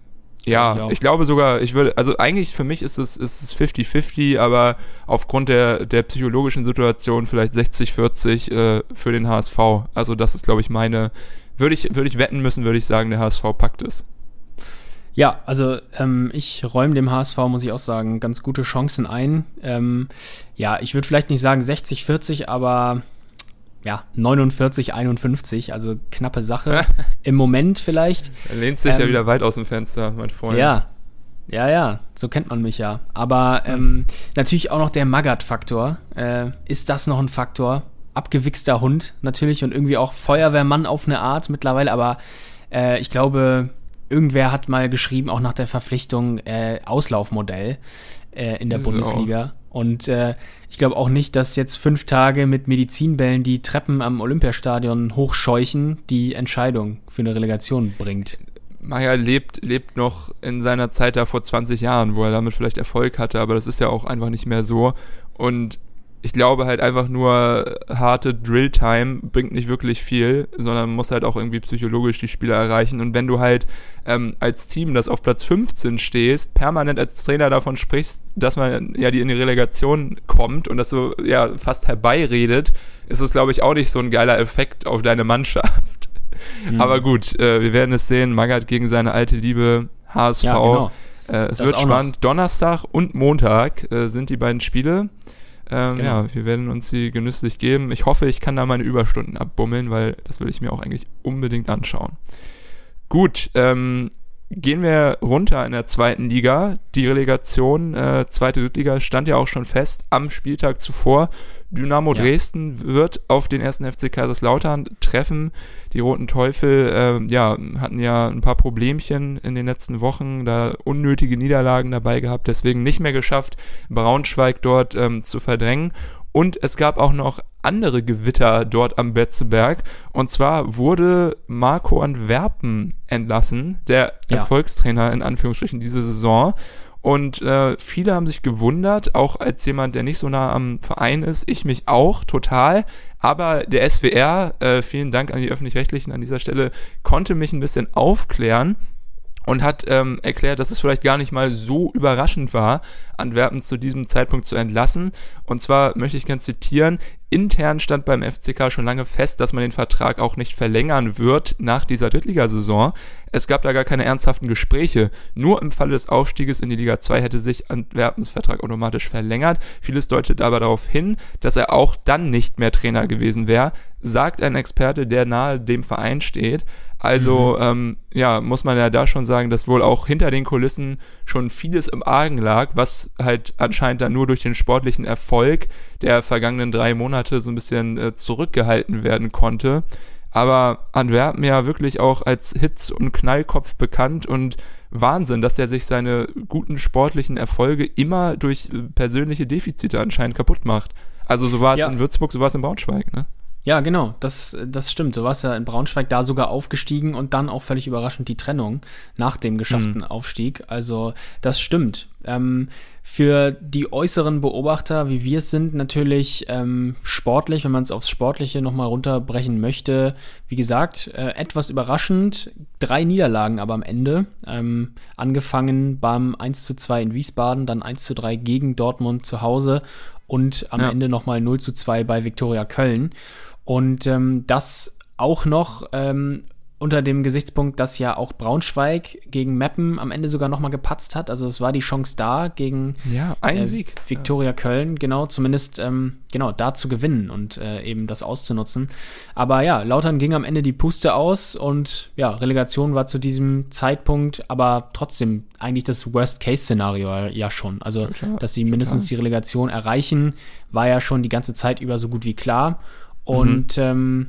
ja, ja, ich glaube sogar, ich würde, also eigentlich für mich ist es, ist es 50-50, aber aufgrund der, der psychologischen Situation vielleicht 60-40 äh, für den HSV. Also das ist, glaube ich, meine, würde ich, würde ich wetten müssen, würde ich sagen, der HSV packt es. Ja, also ähm, ich räume dem HSV, muss ich auch sagen, ganz gute Chancen ein. Ähm, ja, ich würde vielleicht nicht sagen 60-40, aber ja, 49, 51, also knappe Sache. Im Moment vielleicht. Er lehnt sich ähm, ja wieder weit aus dem Fenster, mein Freund. Ja, ja, ja, so kennt man mich ja. Aber ähm, natürlich auch noch der Magat-Faktor. Äh, ist das noch ein Faktor? Abgewichster Hund natürlich und irgendwie auch Feuerwehrmann auf eine Art mittlerweile, aber äh, ich glaube, irgendwer hat mal geschrieben, auch nach der Verpflichtung, äh, Auslaufmodell äh, in der. Bundesliga. Und äh, ich glaube auch nicht, dass jetzt fünf Tage mit Medizinbällen die Treppen am Olympiastadion hochscheuchen die Entscheidung für eine Relegation bringt. Maya lebt, lebt noch in seiner Zeit da vor 20 Jahren, wo er damit vielleicht Erfolg hatte, aber das ist ja auch einfach nicht mehr so. Und ich glaube halt einfach nur harte Drill-Time bringt nicht wirklich viel, sondern muss halt auch irgendwie psychologisch die Spieler erreichen. Und wenn du halt ähm, als Team, das auf Platz 15 stehst, permanent als Trainer davon sprichst, dass man ja die in die Relegation kommt und das so ja fast herbeiredet, ist es glaube ich auch nicht so ein geiler Effekt auf deine Mannschaft. Mhm. Aber gut, äh, wir werden es sehen. Magath gegen seine alte Liebe HSV. Ja, genau. äh, es das wird spannend. Donnerstag und Montag äh, sind die beiden Spiele. Ähm, genau. Ja, wir werden uns sie genüsslich geben. Ich hoffe, ich kann da meine Überstunden abbummeln, weil das will ich mir auch eigentlich unbedingt anschauen. Gut, ähm, gehen wir runter in der zweiten Liga. Die Relegation, äh, zweite Drittliga, stand ja auch schon fest am Spieltag zuvor. Dynamo ja. Dresden wird auf den ersten FC Kaiserslautern treffen. Die Roten Teufel äh, ja, hatten ja ein paar Problemchen in den letzten Wochen, da unnötige Niederlagen dabei gehabt, deswegen nicht mehr geschafft, Braunschweig dort ähm, zu verdrängen. Und es gab auch noch andere Gewitter dort am Betzeberg. Und zwar wurde Marco Antwerpen entlassen, der ja. Erfolgstrainer in Anführungsstrichen diese Saison. Und äh, viele haben sich gewundert, auch als jemand, der nicht so nah am Verein ist, ich mich auch total. Aber der SWR, äh, vielen Dank an die öffentlich-rechtlichen an dieser Stelle, konnte mich ein bisschen aufklären und hat ähm, erklärt, dass es vielleicht gar nicht mal so überraschend war, Antwerpen zu diesem Zeitpunkt zu entlassen. Und zwar möchte ich gerne zitieren, intern stand beim FCK schon lange fest, dass man den Vertrag auch nicht verlängern wird nach dieser Drittligasaison. Es gab da gar keine ernsthaften Gespräche. Nur im Falle des Aufstieges in die Liga 2 hätte sich Antwerpens Vertrag automatisch verlängert. Vieles deutet aber darauf hin, dass er auch dann nicht mehr Trainer gewesen wäre, sagt ein Experte, der nahe dem Verein steht. Also mhm. ähm, ja, muss man ja da schon sagen, dass wohl auch hinter den Kulissen schon vieles im Argen lag, was halt anscheinend dann nur durch den sportlichen Erfolg der vergangenen drei Monate so ein bisschen äh, zurückgehalten werden konnte. Aber Antwerpen ja wirklich auch als Hitz- und Knallkopf bekannt und Wahnsinn, dass er sich seine guten sportlichen Erfolge immer durch äh, persönliche Defizite anscheinend kaputt macht. Also so war es ja. in Würzburg, so war es in Braunschweig, ne? Ja, genau, das, das stimmt. So war es ja in Braunschweig da sogar aufgestiegen und dann auch völlig überraschend die Trennung nach dem geschafften mhm. Aufstieg. Also das stimmt. Ähm, für die äußeren Beobachter, wie wir es sind, natürlich ähm, sportlich, wenn man es aufs Sportliche nochmal runterbrechen möchte. Wie gesagt, äh, etwas überraschend. Drei Niederlagen aber am Ende. Ähm, angefangen beim 1 zu 2 in Wiesbaden, dann 1 zu 3 gegen Dortmund zu Hause und am ja. Ende nochmal 0 zu 2 bei Viktoria Köln. Und ähm, das auch noch ähm, unter dem Gesichtspunkt, dass ja auch Braunschweig gegen Meppen am Ende sogar nochmal gepatzt hat. Also es war die Chance da gegen ja, ein äh, Sieg. Viktoria ja. Köln, genau, zumindest ähm, genau da zu gewinnen und äh, eben das auszunutzen. Aber ja, Lautern ging am Ende die Puste aus und ja, Relegation war zu diesem Zeitpunkt aber trotzdem eigentlich das Worst-Case-Szenario ja schon. Also, klar, dass sie mindestens die Relegation erreichen, war ja schon die ganze Zeit über so gut wie klar. Und mhm. ähm,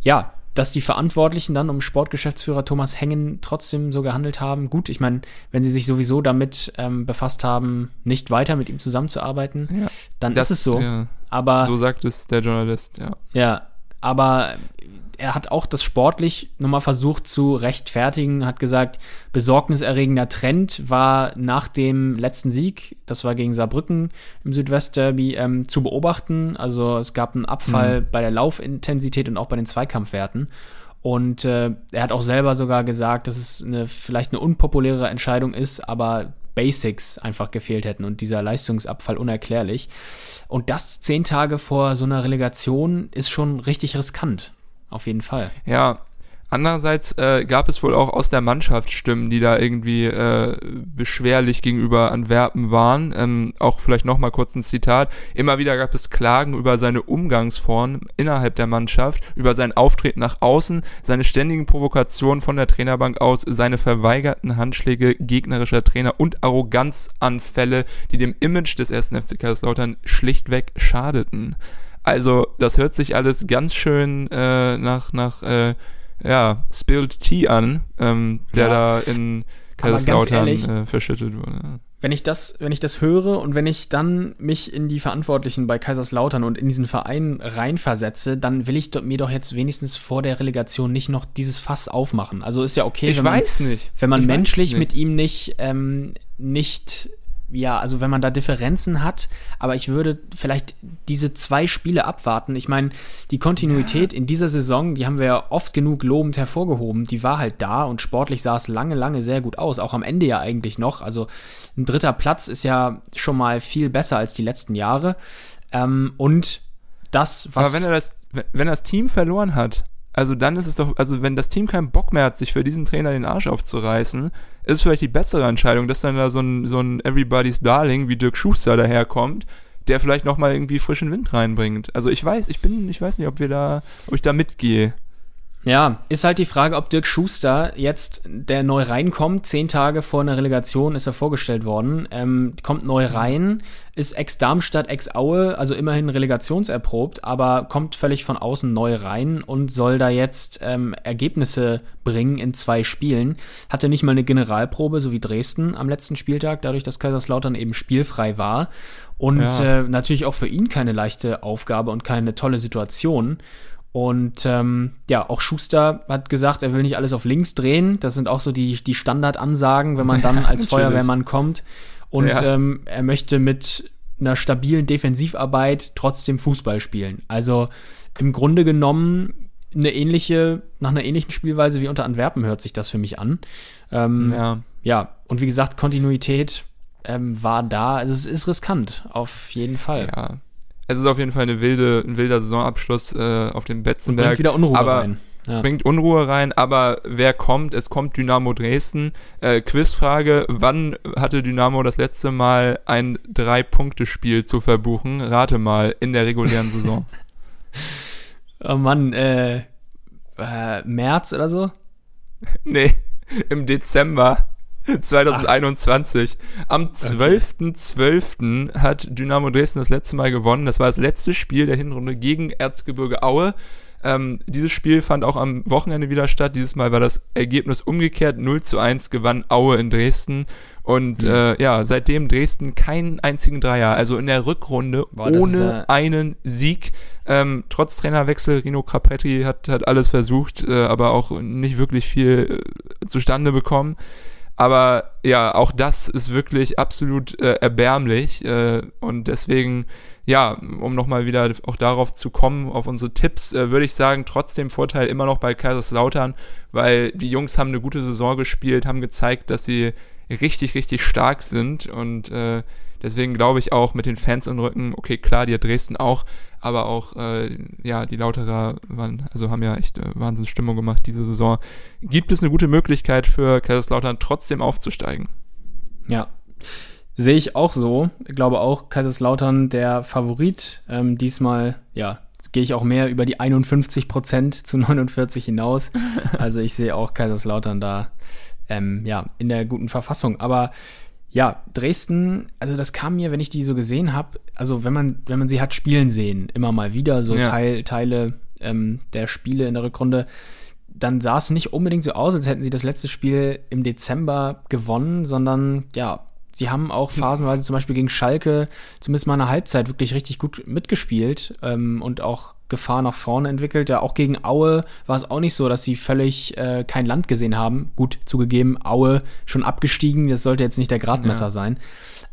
ja, dass die Verantwortlichen dann um Sportgeschäftsführer Thomas Hengen trotzdem so gehandelt haben. Gut, ich meine, wenn sie sich sowieso damit ähm, befasst haben, nicht weiter mit ihm zusammenzuarbeiten, ja, dann das, ist es so. Ja, aber so sagt es der Journalist, ja. Ja, aber er hat auch das sportlich nochmal versucht zu rechtfertigen, hat gesagt, besorgniserregender Trend war nach dem letzten Sieg, das war gegen Saarbrücken im Südwestderby, ähm, zu beobachten. Also es gab einen Abfall mhm. bei der Laufintensität und auch bei den Zweikampfwerten. Und äh, er hat auch selber sogar gesagt, dass es eine, vielleicht eine unpopuläre Entscheidung ist, aber Basics einfach gefehlt hätten und dieser Leistungsabfall unerklärlich. Und das zehn Tage vor so einer Relegation ist schon richtig riskant auf jeden Fall. Ja, Andererseits äh, gab es wohl auch aus der Mannschaft Stimmen, die da irgendwie äh, beschwerlich gegenüber Antwerpen waren. Ähm, auch vielleicht nochmal kurz ein Zitat. Immer wieder gab es Klagen über seine Umgangsform innerhalb der Mannschaft, über sein Auftreten nach außen, seine ständigen Provokationen von der Trainerbank aus, seine verweigerten Handschläge gegnerischer Trainer und Arroganzanfälle, die dem Image des ersten FC Kaiserslautern schlichtweg schadeten. Also, das hört sich alles ganz schön äh, nach, nach äh, ja, Spilled Tea an, ähm, der ja. da in Kaiserslautern äh, verschüttet wurde. Wenn ich das, wenn ich das höre und wenn ich dann mich in die Verantwortlichen bei Kaiserslautern und in diesen Verein reinversetze, dann will ich mir doch jetzt wenigstens vor der Relegation nicht noch dieses Fass aufmachen. Also ist ja okay, ich wenn man, wenn man menschlich mit ihm nicht, ähm, nicht ja, also wenn man da Differenzen hat, aber ich würde vielleicht diese zwei Spiele abwarten. Ich meine, die Kontinuität ja. in dieser Saison, die haben wir ja oft genug lobend hervorgehoben, die war halt da und sportlich sah es lange, lange sehr gut aus. Auch am Ende ja eigentlich noch. Also ein dritter Platz ist ja schon mal viel besser als die letzten Jahre. Ähm, und das, was. Aber wenn er das, wenn das Team verloren hat, also dann ist es doch, also wenn das Team keinen Bock mehr hat, sich für diesen Trainer den Arsch aufzureißen, ist es vielleicht die bessere Entscheidung, dass dann da so ein, so ein Everybody's Darling wie Dirk Schuster daherkommt, der vielleicht nochmal irgendwie frischen Wind reinbringt. Also ich weiß, ich bin, ich weiß nicht, ob wir da, ob ich da mitgehe. Ja, ist halt die Frage, ob Dirk Schuster jetzt, der neu reinkommt, zehn Tage vor einer Relegation ist er vorgestellt worden, ähm, kommt neu rein, ist ex-Darmstadt, ex-Aue, also immerhin relegationserprobt, aber kommt völlig von außen neu rein und soll da jetzt ähm, Ergebnisse bringen in zwei Spielen. Hatte nicht mal eine Generalprobe, so wie Dresden am letzten Spieltag, dadurch, dass Kaiserslautern eben spielfrei war. Und ja. äh, natürlich auch für ihn keine leichte Aufgabe und keine tolle Situation. Und ähm, ja, auch Schuster hat gesagt, er will nicht alles auf links drehen. Das sind auch so die, die Standardansagen, wenn man dann als Feuerwehrmann kommt. Und ja. ähm, er möchte mit einer stabilen Defensivarbeit trotzdem Fußball spielen. Also im Grunde genommen eine ähnliche, nach einer ähnlichen Spielweise wie unter Antwerpen hört sich das für mich an. Ähm, ja. ja, und wie gesagt, Kontinuität ähm, war da. Also es ist riskant, auf jeden Fall. Ja, es ist auf jeden Fall eine wilde, ein wilder Saisonabschluss äh, auf dem Betzenberg. bringt wieder Unruhe aber, rein. Ja. Bringt Unruhe rein, aber wer kommt? Es kommt Dynamo Dresden. Äh, Quizfrage: Wann hatte Dynamo das letzte Mal ein Drei-Punkte-Spiel zu verbuchen? Rate mal in der regulären Saison. oh Mann, äh, äh, März oder so? nee, im Dezember. 2021. Ach. Am 12.12. Okay. hat Dynamo Dresden das letzte Mal gewonnen. Das war das letzte Spiel der Hinrunde gegen Erzgebirge Aue. Ähm, dieses Spiel fand auch am Wochenende wieder statt. Dieses Mal war das Ergebnis umgekehrt. 0 zu 1 gewann Aue in Dresden. Und mhm. äh, ja, seitdem Dresden keinen einzigen Dreier, also in der Rückrunde Boah, ohne ist, äh, einen Sieg. Ähm, trotz Trainerwechsel, Rino Capretti hat, hat alles versucht, äh, aber auch nicht wirklich viel äh, zustande bekommen. Aber ja, auch das ist wirklich absolut äh, erbärmlich. Äh, und deswegen, ja, um nochmal wieder auch darauf zu kommen, auf unsere Tipps, äh, würde ich sagen, trotzdem Vorteil immer noch bei Kaiserslautern, weil die Jungs haben eine gute Saison gespielt, haben gezeigt, dass sie richtig, richtig stark sind. Und äh, deswegen glaube ich auch mit den Fans im Rücken, okay, klar, die hat Dresden auch, aber auch äh, ja die Lauterer waren, also haben ja echt äh, Wahnsinnsstimmung gemacht diese Saison. Gibt es eine gute Möglichkeit für Kaiserslautern trotzdem aufzusteigen? Ja, sehe ich auch so. Ich glaube auch Kaiserslautern der Favorit. Ähm, diesmal, ja, gehe ich auch mehr über die 51 Prozent zu 49 hinaus. Also ich sehe auch Kaiserslautern da ähm, ja in der guten Verfassung. Aber ja, Dresden, also das kam mir, wenn ich die so gesehen habe, also wenn man, wenn man sie hat spielen sehen, immer mal wieder, so ja. Teil, Teile ähm, der Spiele in der Rückrunde, dann sah es nicht unbedingt so aus, als hätten sie das letzte Spiel im Dezember gewonnen, sondern ja, sie haben auch phasenweise zum Beispiel gegen Schalke zumindest mal eine Halbzeit wirklich richtig gut mitgespielt ähm, und auch Gefahr nach vorne entwickelt. Ja, auch gegen Aue war es auch nicht so, dass sie völlig äh, kein Land gesehen haben. Gut, zugegeben, Aue schon abgestiegen, das sollte jetzt nicht der Gradmesser ja. sein.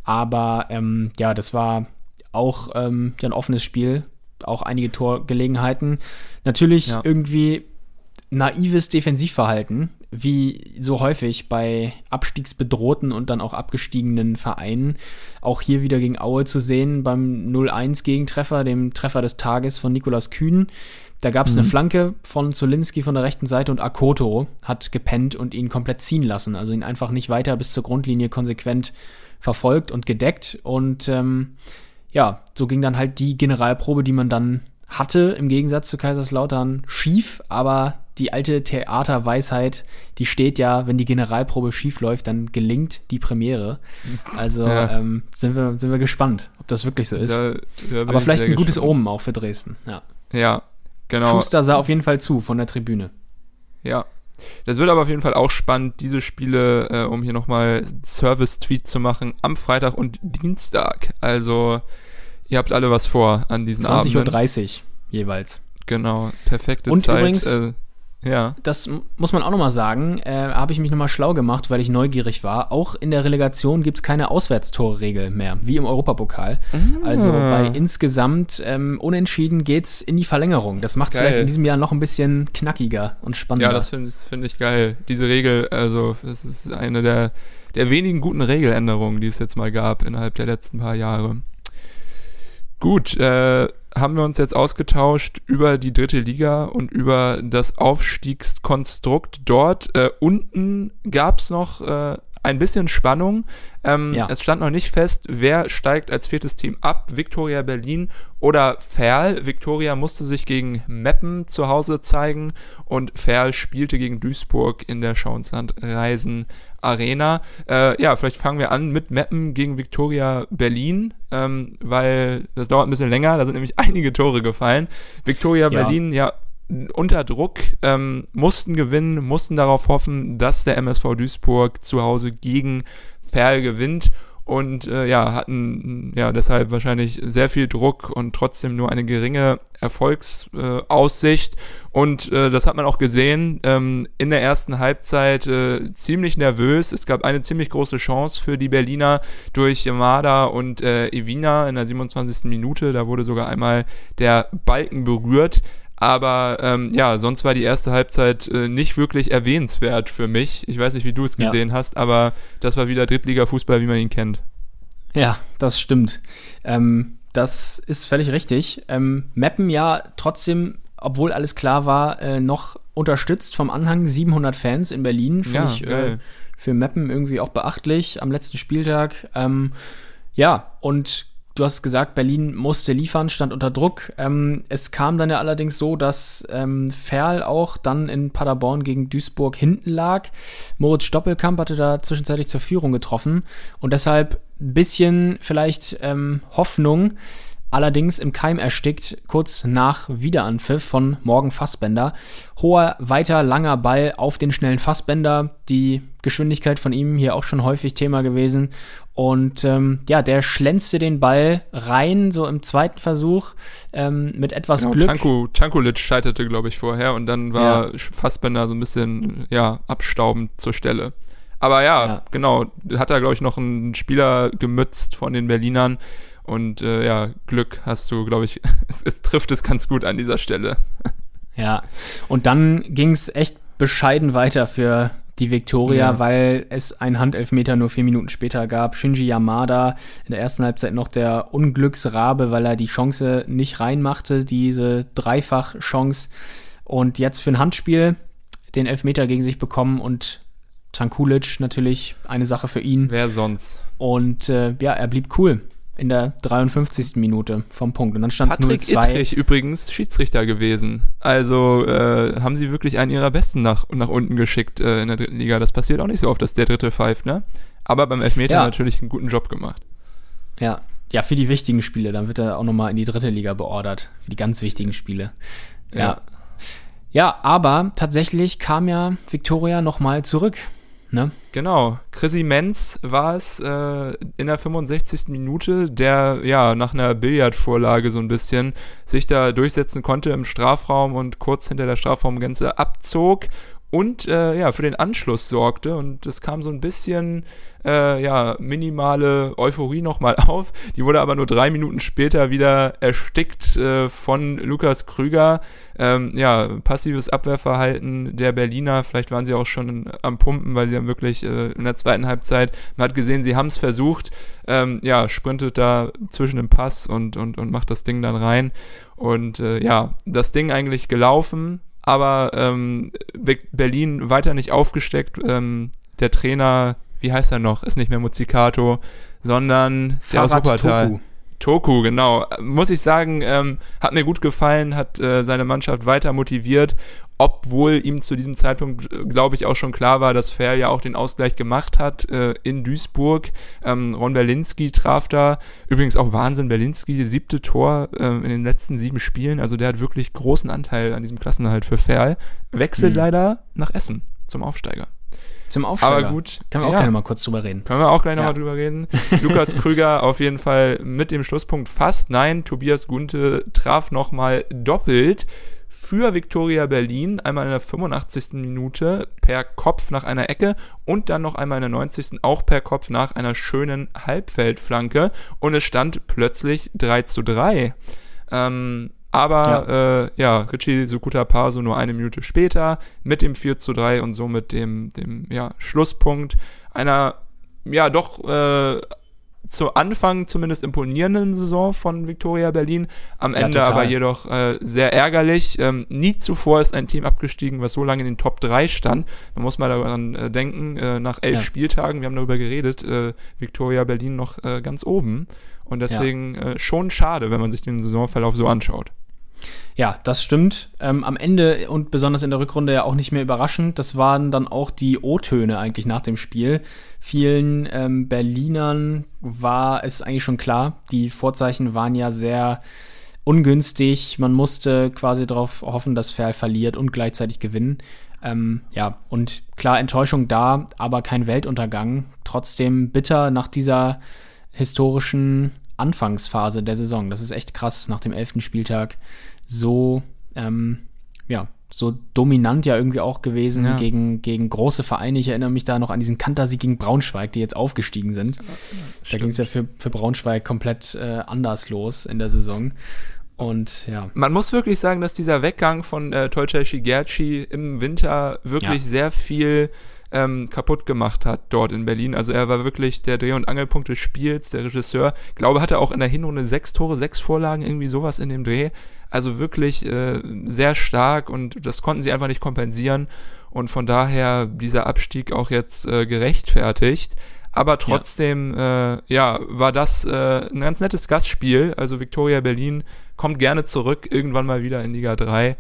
Aber ähm, ja, das war auch ähm, ein offenes Spiel, auch einige Torgelegenheiten. Natürlich ja. irgendwie naives Defensivverhalten, wie so häufig bei abstiegsbedrohten und dann auch abgestiegenen Vereinen. Auch hier wieder gegen Aue zu sehen beim 0-1 Gegentreffer, dem Treffer des Tages von Nikolas Kühn. Da gab es mhm. eine Flanke von Zolinski von der rechten Seite und Akoto hat gepennt und ihn komplett ziehen lassen. Also ihn einfach nicht weiter bis zur Grundlinie konsequent verfolgt und gedeckt. Und ähm, ja, so ging dann halt die Generalprobe, die man dann hatte, im Gegensatz zu Kaiserslautern, schief, aber die alte Theaterweisheit, die steht ja, wenn die Generalprobe schief läuft, dann gelingt die Premiere. Also ja. ähm, sind, wir, sind wir gespannt, ob das wirklich so ist. Da, da Aber vielleicht ein gutes gespannt. Omen auch für Dresden. Ja, ja genau. Schuster sah auf jeden Fall zu von der Tribüne. Ja. Das wird aber auf jeden Fall auch spannend, diese Spiele, äh, um hier nochmal Service-Tweet zu machen, am Freitag und Dienstag. Also, ihr habt alle was vor an diesen 20 Abenden. 20.30 Uhr jeweils. Genau, perfekte und Zeit. Übrigens, äh, ja. Das muss man auch nochmal sagen. Äh, Habe ich mich nochmal schlau gemacht, weil ich neugierig war. Auch in der Relegation gibt es keine Auswärtstorregel mehr, wie im Europapokal. Ah. Also bei insgesamt ähm, Unentschieden geht's in die Verlängerung. Das macht es vielleicht in diesem Jahr noch ein bisschen knackiger und spannender. Ja, das finde find ich geil. Diese Regel, also das ist eine der, der wenigen guten Regeländerungen, die es jetzt mal gab innerhalb der letzten paar Jahre. Gut, äh, haben wir uns jetzt ausgetauscht über die dritte Liga und über das Aufstiegskonstrukt dort. Äh, unten gab es noch äh, ein bisschen Spannung. Ähm, ja. Es stand noch nicht fest, wer steigt als viertes Team ab. Viktoria Berlin oder Ferl. Viktoria musste sich gegen Meppen zu Hause zeigen und Ferl spielte gegen Duisburg in der Schauensland Reisen Arena. Äh, ja, vielleicht fangen wir an mit Meppen gegen Viktoria Berlin, ähm, weil das dauert ein bisschen länger, da sind nämlich einige Tore gefallen. Viktoria ja. Berlin, ja, unter Druck, ähm, mussten gewinnen, mussten darauf hoffen, dass der MSV Duisburg zu Hause gegen Ferl gewinnt und äh, ja, hatten ja deshalb wahrscheinlich sehr viel Druck und trotzdem nur eine geringe Erfolgsaussicht. Äh, und äh, das hat man auch gesehen ähm, in der ersten Halbzeit äh, ziemlich nervös. Es gab eine ziemlich große Chance für die Berliner durch Yamada und äh, Evina in der 27. Minute. Da wurde sogar einmal der Balken berührt. Aber ähm, ja, sonst war die erste Halbzeit äh, nicht wirklich erwähnenswert für mich. Ich weiß nicht, wie du es gesehen ja. hast, aber das war wieder Drittliga-Fußball, wie man ihn kennt. Ja, das stimmt. Ähm, das ist völlig richtig. Ähm, Mappen ja trotzdem, obwohl alles klar war, äh, noch unterstützt vom Anhang 700 Fans in Berlin. Finde ja, ich äh, für Mappen irgendwie auch beachtlich am letzten Spieltag. Ähm, ja, und Du hast gesagt, Berlin musste liefern, stand unter Druck. Ähm, es kam dann ja allerdings so, dass ähm, Ferl auch dann in Paderborn gegen Duisburg hinten lag. Moritz Stoppelkamp hatte da zwischenzeitlich zur Führung getroffen und deshalb ein bisschen vielleicht ähm, Hoffnung. Allerdings im Keim erstickt, kurz nach Wiederanpfiff von Morgan Fassbender. Hoher, weiter, langer Ball auf den schnellen Fassbender. Die Geschwindigkeit von ihm hier auch schon häufig Thema gewesen. Und ähm, ja, der schlänzte den Ball rein, so im zweiten Versuch, ähm, mit etwas genau, Glück. Tanku, Tankulic scheiterte, glaube ich, vorher und dann war ja. Fassbender so ein bisschen, ja, abstaubend zur Stelle. Aber ja, ja. genau, hat er, glaube ich, noch einen Spieler gemützt von den Berlinern. Und äh, ja, Glück hast du, glaube ich, es, es, trifft es ganz gut an dieser Stelle. Ja, und dann ging es echt bescheiden weiter für die Viktoria, ja. weil es einen Handelfmeter nur vier Minuten später gab. Shinji Yamada in der ersten Halbzeit noch der Unglücksrabe, weil er die Chance nicht reinmachte, diese Dreifach-Chance. Und jetzt für ein Handspiel den Elfmeter gegen sich bekommen und Tankulic natürlich eine Sache für ihn. Wer sonst? Und äh, ja, er blieb cool in der 53. Minute vom Punkt. Und dann stand es 0-2. Patrick übrigens Schiedsrichter gewesen. Also äh, haben sie wirklich einen ihrer Besten nach, nach unten geschickt äh, in der dritten Liga. Das passiert auch nicht so oft, dass der dritte pfeift, ne? Aber beim Elfmeter ja. natürlich einen guten Job gemacht. Ja, ja, für die wichtigen Spiele. Dann wird er auch nochmal in die dritte Liga beordert. Für die ganz wichtigen Spiele. Ja. Ja, ja aber tatsächlich kam ja Victoria nochmal zurück Ne? Genau. Chrissy Menz war es äh, in der 65. Minute, der ja nach einer Billardvorlage so ein bisschen sich da durchsetzen konnte im Strafraum und kurz hinter der Strafraumgrenze abzog und äh, ja für den Anschluss sorgte und es kam so ein bisschen äh, ja minimale Euphorie nochmal auf. Die wurde aber nur drei Minuten später wieder erstickt äh, von Lukas Krüger. Ähm, ja passives Abwehrverhalten der Berliner. Vielleicht waren sie auch schon am Pumpen, weil sie haben wirklich äh, in der zweiten Halbzeit man hat gesehen, sie haben es versucht. Ähm, ja sprintet da zwischen dem Pass und und und macht das Ding dann rein und äh, ja das Ding eigentlich gelaufen aber ähm, Berlin weiter nicht aufgesteckt. Ähm, der Trainer, wie heißt er noch, ist nicht mehr Muzikato, sondern der aus Wuppertal. Toku. Toku, genau. Muss ich sagen, ähm, hat mir gut gefallen, hat äh, seine Mannschaft weiter motiviert, obwohl ihm zu diesem Zeitpunkt, äh, glaube ich, auch schon klar war, dass Fair ja auch den Ausgleich gemacht hat äh, in Duisburg. Ähm, Ron Berlinski traf da. Übrigens auch Wahnsinn, Berlinski, siebte Tor äh, in den letzten sieben Spielen. Also der hat wirklich großen Anteil an diesem Klassenerhalt für Fair. Wechselt mhm. leider nach Essen zum Aufsteiger. Zum Aufsteiger. Aber gut. Können wir auch ja. gerne mal kurz drüber reden. Können wir auch gleich ja. nochmal drüber reden. Lukas Krüger auf jeden Fall mit dem Schlusspunkt fast. Nein, Tobias Gunte traf nochmal doppelt für Viktoria Berlin. Einmal in der 85. Minute per Kopf nach einer Ecke und dann noch einmal in der 90. auch per Kopf nach einer schönen Halbfeldflanke. Und es stand plötzlich 3 zu 3. Ähm, aber ja, äh, ja Richie Sukuta Paso nur eine Minute später mit dem 4 zu 3 und somit dem, dem ja, Schlusspunkt einer ja doch äh, zu Anfang zumindest imponierenden Saison von Victoria Berlin, am ja, Ende total. aber jedoch äh, sehr ärgerlich. Ähm, nie zuvor ist ein Team abgestiegen, was so lange in den Top 3 stand. Man muss mal daran äh, denken, äh, nach elf ja. Spieltagen, wir haben darüber geredet, äh, Victoria Berlin noch äh, ganz oben. Und deswegen ja. äh, schon schade, wenn man sich den Saisonverlauf so anschaut. Ja, das stimmt. Ähm, am Ende und besonders in der Rückrunde ja auch nicht mehr überraschend. Das waren dann auch die O-Töne eigentlich nach dem Spiel. Vielen ähm, Berlinern war es eigentlich schon klar. Die Vorzeichen waren ja sehr ungünstig. Man musste quasi darauf hoffen, dass Ferl verliert und gleichzeitig gewinnen. Ähm, ja, und klar, Enttäuschung da, aber kein Weltuntergang. Trotzdem bitter nach dieser historischen Anfangsphase der Saison. Das ist echt krass, nach dem elften Spieltag so, ähm, ja, so dominant ja irgendwie auch gewesen ja. gegen, gegen große Vereine. Ich erinnere mich da noch an diesen Kantersieg gegen Braunschweig, die jetzt aufgestiegen sind. Ja, da ging es ja für, für Braunschweig komplett äh, anders los in der Saison. Und ja. Man muss wirklich sagen, dass dieser Weggang von äh, Tolcay Shigerchi im Winter wirklich ja. sehr viel ähm, kaputt gemacht hat dort in Berlin. Also er war wirklich der Dreh- und Angelpunkt des Spiels, der Regisseur. Ich glaube, hatte auch in der Hinrunde sechs Tore, sechs Vorlagen, irgendwie sowas in dem Dreh. Also wirklich äh, sehr stark und das konnten sie einfach nicht kompensieren. Und von daher dieser Abstieg auch jetzt äh, gerechtfertigt. Aber trotzdem, ja, äh, ja war das äh, ein ganz nettes Gastspiel. Also Victoria Berlin kommt gerne zurück, irgendwann mal wieder in Liga 3.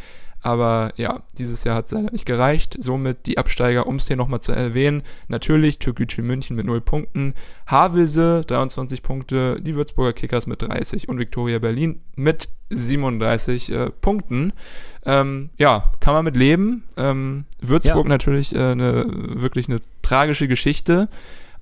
Aber ja, dieses Jahr hat es leider nicht gereicht. Somit die Absteiger, um es hier nochmal zu erwähnen. Natürlich Türkgücü München mit 0 Punkten, Havelse 23 Punkte, die Würzburger Kickers mit 30 und Viktoria Berlin mit 37 äh, Punkten. Ähm, ja, kann man mit leben. Ähm, Würzburg ja. natürlich äh, eine, wirklich eine tragische Geschichte.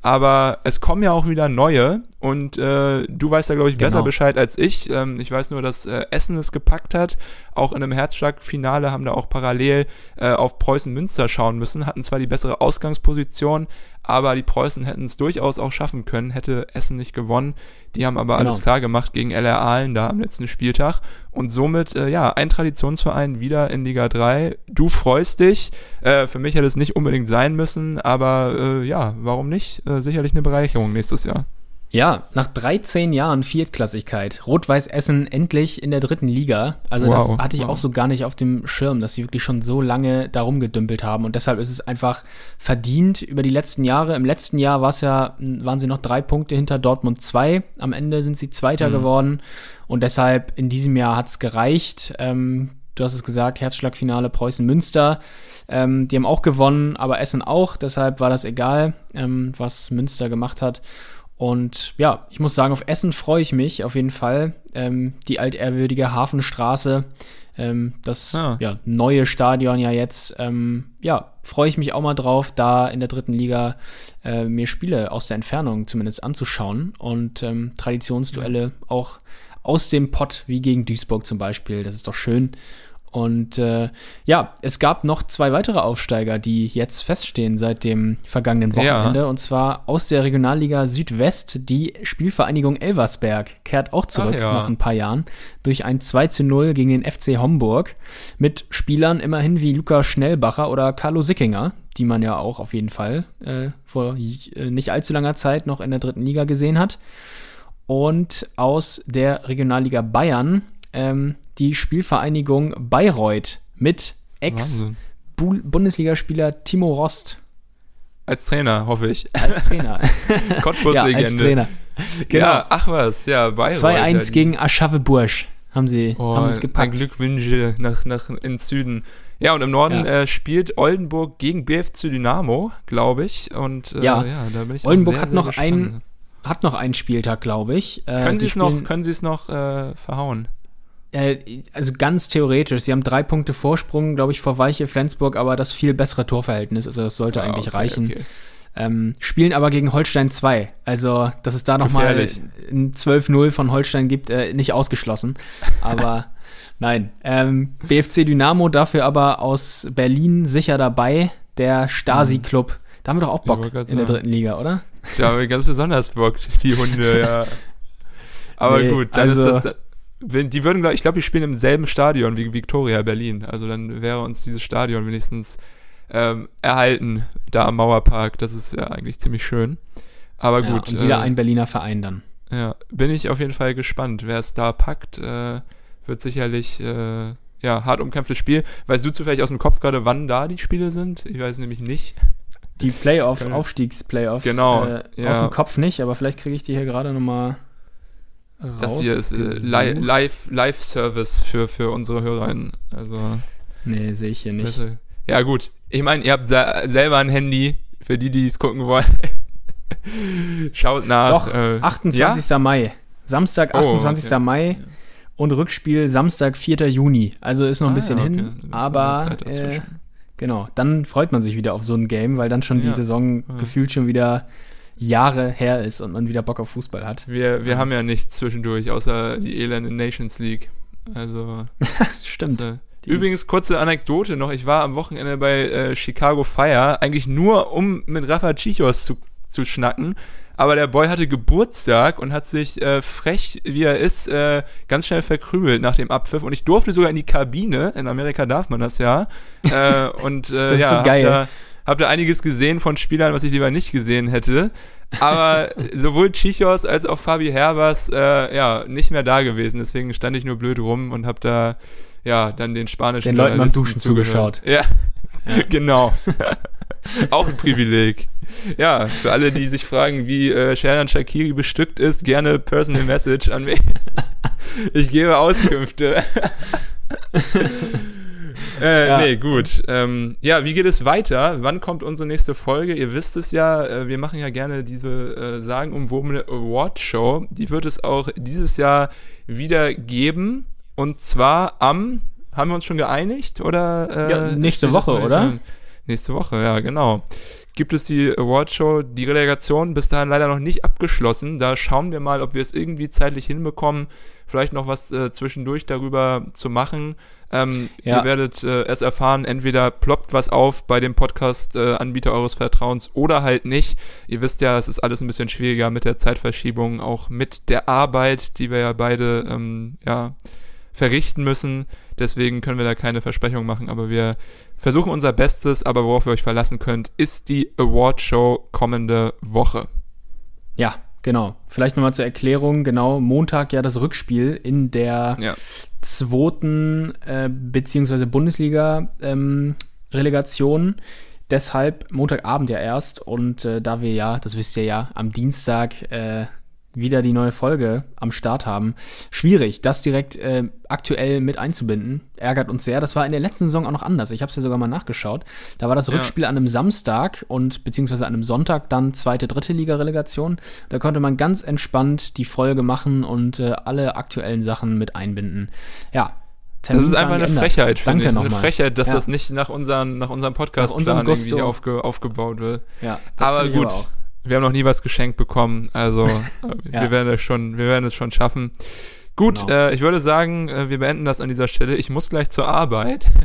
Aber es kommen ja auch wieder neue und äh, du weißt da, glaube ich, besser genau. Bescheid als ich. Ähm, ich weiß nur, dass äh, Essen es gepackt hat. Auch in einem Herzschlagfinale haben da auch parallel äh, auf Preußen Münster schauen müssen, hatten zwar die bessere Ausgangsposition, aber die Preußen hätten es durchaus auch schaffen können, hätte Essen nicht gewonnen. Die haben aber genau. alles klar gemacht gegen LR Aalen da am letzten Spieltag. Und somit, äh, ja, ein Traditionsverein wieder in Liga 3. Du freust dich. Äh, für mich hätte es nicht unbedingt sein müssen, aber äh, ja, warum nicht? Äh, sicherlich eine Bereicherung nächstes Jahr. Ja, nach 13 Jahren Viertklassigkeit, Rot-Weiß Essen endlich in der dritten Liga. Also wow, das hatte ich wow. auch so gar nicht auf dem Schirm, dass sie wirklich schon so lange darum gedümpelt haben. Und deshalb ist es einfach verdient über die letzten Jahre. Im letzten Jahr war es ja, waren sie noch drei Punkte hinter Dortmund 2. Am Ende sind sie Zweiter mhm. geworden. Und deshalb in diesem Jahr hat es gereicht. Ähm, du hast es gesagt, Herzschlagfinale Preußen-Münster. Ähm, die haben auch gewonnen, aber Essen auch. Deshalb war das egal, ähm, was Münster gemacht hat. Und ja, ich muss sagen, auf Essen freue ich mich auf jeden Fall. Ähm, die altehrwürdige Hafenstraße, ähm, das ah. ja, neue Stadion ja jetzt, ähm, ja, freue ich mich auch mal drauf, da in der dritten Liga äh, mir Spiele aus der Entfernung zumindest anzuschauen und ähm, Traditionsduelle ja. auch aus dem Pott, wie gegen Duisburg zum Beispiel. Das ist doch schön. Und äh, ja, es gab noch zwei weitere Aufsteiger, die jetzt feststehen seit dem vergangenen Wochenende. Ja. Und zwar aus der Regionalliga Südwest. Die Spielvereinigung Elversberg kehrt auch zurück ja. nach ein paar Jahren durch ein 2 zu 0 gegen den FC Homburg. Mit Spielern immerhin wie Lukas Schnellbacher oder Carlo Sickinger, die man ja auch auf jeden Fall äh, vor äh, nicht allzu langer Zeit noch in der dritten Liga gesehen hat. Und aus der Regionalliga Bayern ähm, die Spielvereinigung Bayreuth mit Ex-Bundesligaspieler Timo Rost. Als Trainer, hoffe ich. Als Trainer. Cottbus-Legende. Ja, als Trainer. Genau. Ja, ach was, ja, Bayreuth. 2-1 gegen Aschave Bursch haben sie oh, haben es gepackt. Ein Glückwünsche nach, nach ins Süden. Ja, und im Norden ja. äh, spielt Oldenburg gegen BFC Dynamo, glaube ich. Und äh, ja. ja, da bin ich Oldenburg sehr, hat noch einen hat noch einen Spieltag, glaube ich. Äh, können Sie es noch, können noch äh, verhauen? Äh, also ganz theoretisch, sie haben drei Punkte Vorsprung, glaube ich, vor Weiche Flensburg, aber das viel bessere Torverhältnis, also das sollte ah, eigentlich okay, reichen. Okay. Ähm, spielen aber gegen Holstein 2. Also, dass es da nochmal ein 12-0 von Holstein gibt, äh, nicht ausgeschlossen. Aber nein. Ähm, BFC Dynamo dafür aber aus Berlin sicher dabei. Der Stasi-Club. Da haben wir doch auch Bock in sagen. der dritten Liga, oder? Da haben wir ganz besonders Bock, die Hunde, ja. Aber nee, gut, dann also, ist das die würden, ich glaube, die spielen im selben Stadion wie Victoria Berlin. Also dann wäre uns dieses Stadion wenigstens ähm, erhalten, da am Mauerpark. Das ist ja eigentlich ziemlich schön. Aber ja, gut. Und wieder äh, ein Berliner Verein dann. Ja, bin ich auf jeden Fall gespannt. Wer es da packt, äh, wird sicherlich äh, ja, hart umkämpftes Spiel. Weißt du zufällig aus dem Kopf gerade, wann da die Spiele sind? Ich weiß nämlich nicht. Die Playoff, Aufstiegsplayoffs. Genau. Äh, ja. Aus dem Kopf nicht, aber vielleicht kriege ich die hier gerade nochmal das hier ist äh, Live, Live Service für, für unsere HörerInnen. Also, nee, sehe ich hier nicht. Bitte. Ja, gut. Ich meine, ihr habt selber ein Handy, für die, die es gucken wollen. Schaut nach. Doch, äh, 28. Ja? Mai. Samstag, 28. Oh, okay. Mai. Und Rückspiel Samstag, 4. Juni. Also ist noch ein ah, bisschen okay. hin. Aber äh, genau, dann freut man sich wieder auf so ein Game, weil dann schon ja. die Saison ja. gefühlt schon wieder Jahre her ist und man wieder Bock auf Fußball hat. Wir, wir haben ja nichts zwischendurch, außer die elende Nations League. Also. Stimmt. Also, Übrigens, kurze Anekdote noch. Ich war am Wochenende bei äh, Chicago Fire, eigentlich nur, um mit Rafa Chichos zu, zu schnacken. Aber der Boy hatte Geburtstag und hat sich äh, frech, wie er ist, äh, ganz schnell verkrümelt nach dem Abpfiff. Und ich durfte sogar in die Kabine. In Amerika darf man das ja. Äh, und äh, das ist ja, so geil. Da, habe da einiges gesehen von Spielern, was ich lieber nicht gesehen hätte. Aber sowohl Chichos als auch Fabi Herbers äh, ja nicht mehr da gewesen. Deswegen stand ich nur blöd rum und habe da ja dann den spanischen den Leuten beim Duschen zugeschaut. Ja, ja. genau. auch ein Privileg. Ja, für alle, die sich fragen, wie äh, Sherdan Shakiri bestückt ist, gerne Personal Message an mich. Ich gebe Auskünfte. Äh, ja. Nee, gut. Ähm, ja, wie geht es weiter? Wann kommt unsere nächste Folge? Ihr wisst es ja, äh, wir machen ja gerne diese äh, sagenumwobene Award-Show. Die wird es auch dieses Jahr wieder geben. Und zwar am, haben wir uns schon geeinigt? Oder, äh, ja, nächste Woche, oder? Nächste Woche, ja, genau gibt es die Awardshow, die Relegation bis dahin leider noch nicht abgeschlossen. Da schauen wir mal, ob wir es irgendwie zeitlich hinbekommen, vielleicht noch was äh, zwischendurch darüber zu machen. Ähm, ja. Ihr werdet äh, es erfahren, entweder ploppt was auf bei dem Podcast-Anbieter äh, eures Vertrauens oder halt nicht. Ihr wisst ja, es ist alles ein bisschen schwieriger mit der Zeitverschiebung, auch mit der Arbeit, die wir ja beide ähm, ja, verrichten müssen. Deswegen können wir da keine Versprechung machen, aber wir versuchen unser Bestes, aber worauf ihr euch verlassen könnt, ist die Award Show kommende Woche. Ja, genau. Vielleicht nochmal zur Erklärung. Genau, Montag ja das Rückspiel in der ja. zweiten äh, beziehungsweise Bundesliga-Relegation. Ähm, Deshalb Montagabend ja erst und äh, da wir ja, das wisst ihr ja, am Dienstag äh, wieder die neue Folge am Start haben. Schwierig, das direkt äh, aktuell mit einzubinden. Ärgert uns sehr. Das war in der letzten Saison auch noch anders. Ich habe es ja sogar mal nachgeschaut. Da war das ja. Rückspiel an einem Samstag und beziehungsweise an einem Sonntag dann zweite, dritte Liga-Relegation. Da konnte man ganz entspannt die Folge machen und äh, alle aktuellen Sachen mit einbinden. Ja, das ist einfach eine Frechheit, finde ich. Eine Frechheit, dass ja. das nicht nach, unseren, nach unserem Podcast-Plan irgendwie aufge, aufgebaut wird. Ja, aber gut. Wir haben noch nie was geschenkt bekommen, also ja. wir werden es schon, wir werden es schon schaffen. Gut, genau. äh, ich würde sagen, äh, wir beenden das an dieser Stelle. Ich muss gleich zur Arbeit.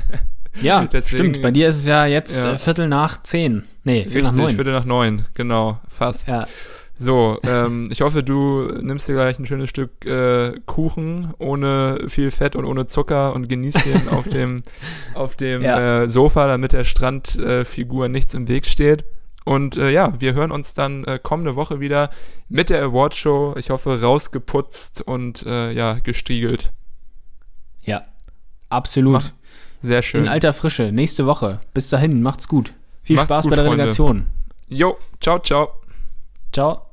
Ja, Deswegen, stimmt. Bei dir ist es ja jetzt ja. Äh, Viertel nach zehn. Nee, Viertel nach neun. Viertel nach neun, genau, fast. Ja. So, ähm, ich hoffe, du nimmst dir gleich ein schönes Stück äh, Kuchen ohne viel Fett und ohne Zucker und genießt ihn auf dem, auf dem ja. äh, Sofa, damit der Strandfigur äh, nichts im Weg steht. Und äh, ja, wir hören uns dann äh, kommende Woche wieder mit der Awardshow. Ich hoffe, rausgeputzt und äh, ja, gestriegelt. Ja, absolut. Mach, sehr schön. In alter Frische. Nächste Woche. Bis dahin, macht's gut. Viel macht's Spaß gut, bei der Relegation. Jo, ciao, ciao. Ciao.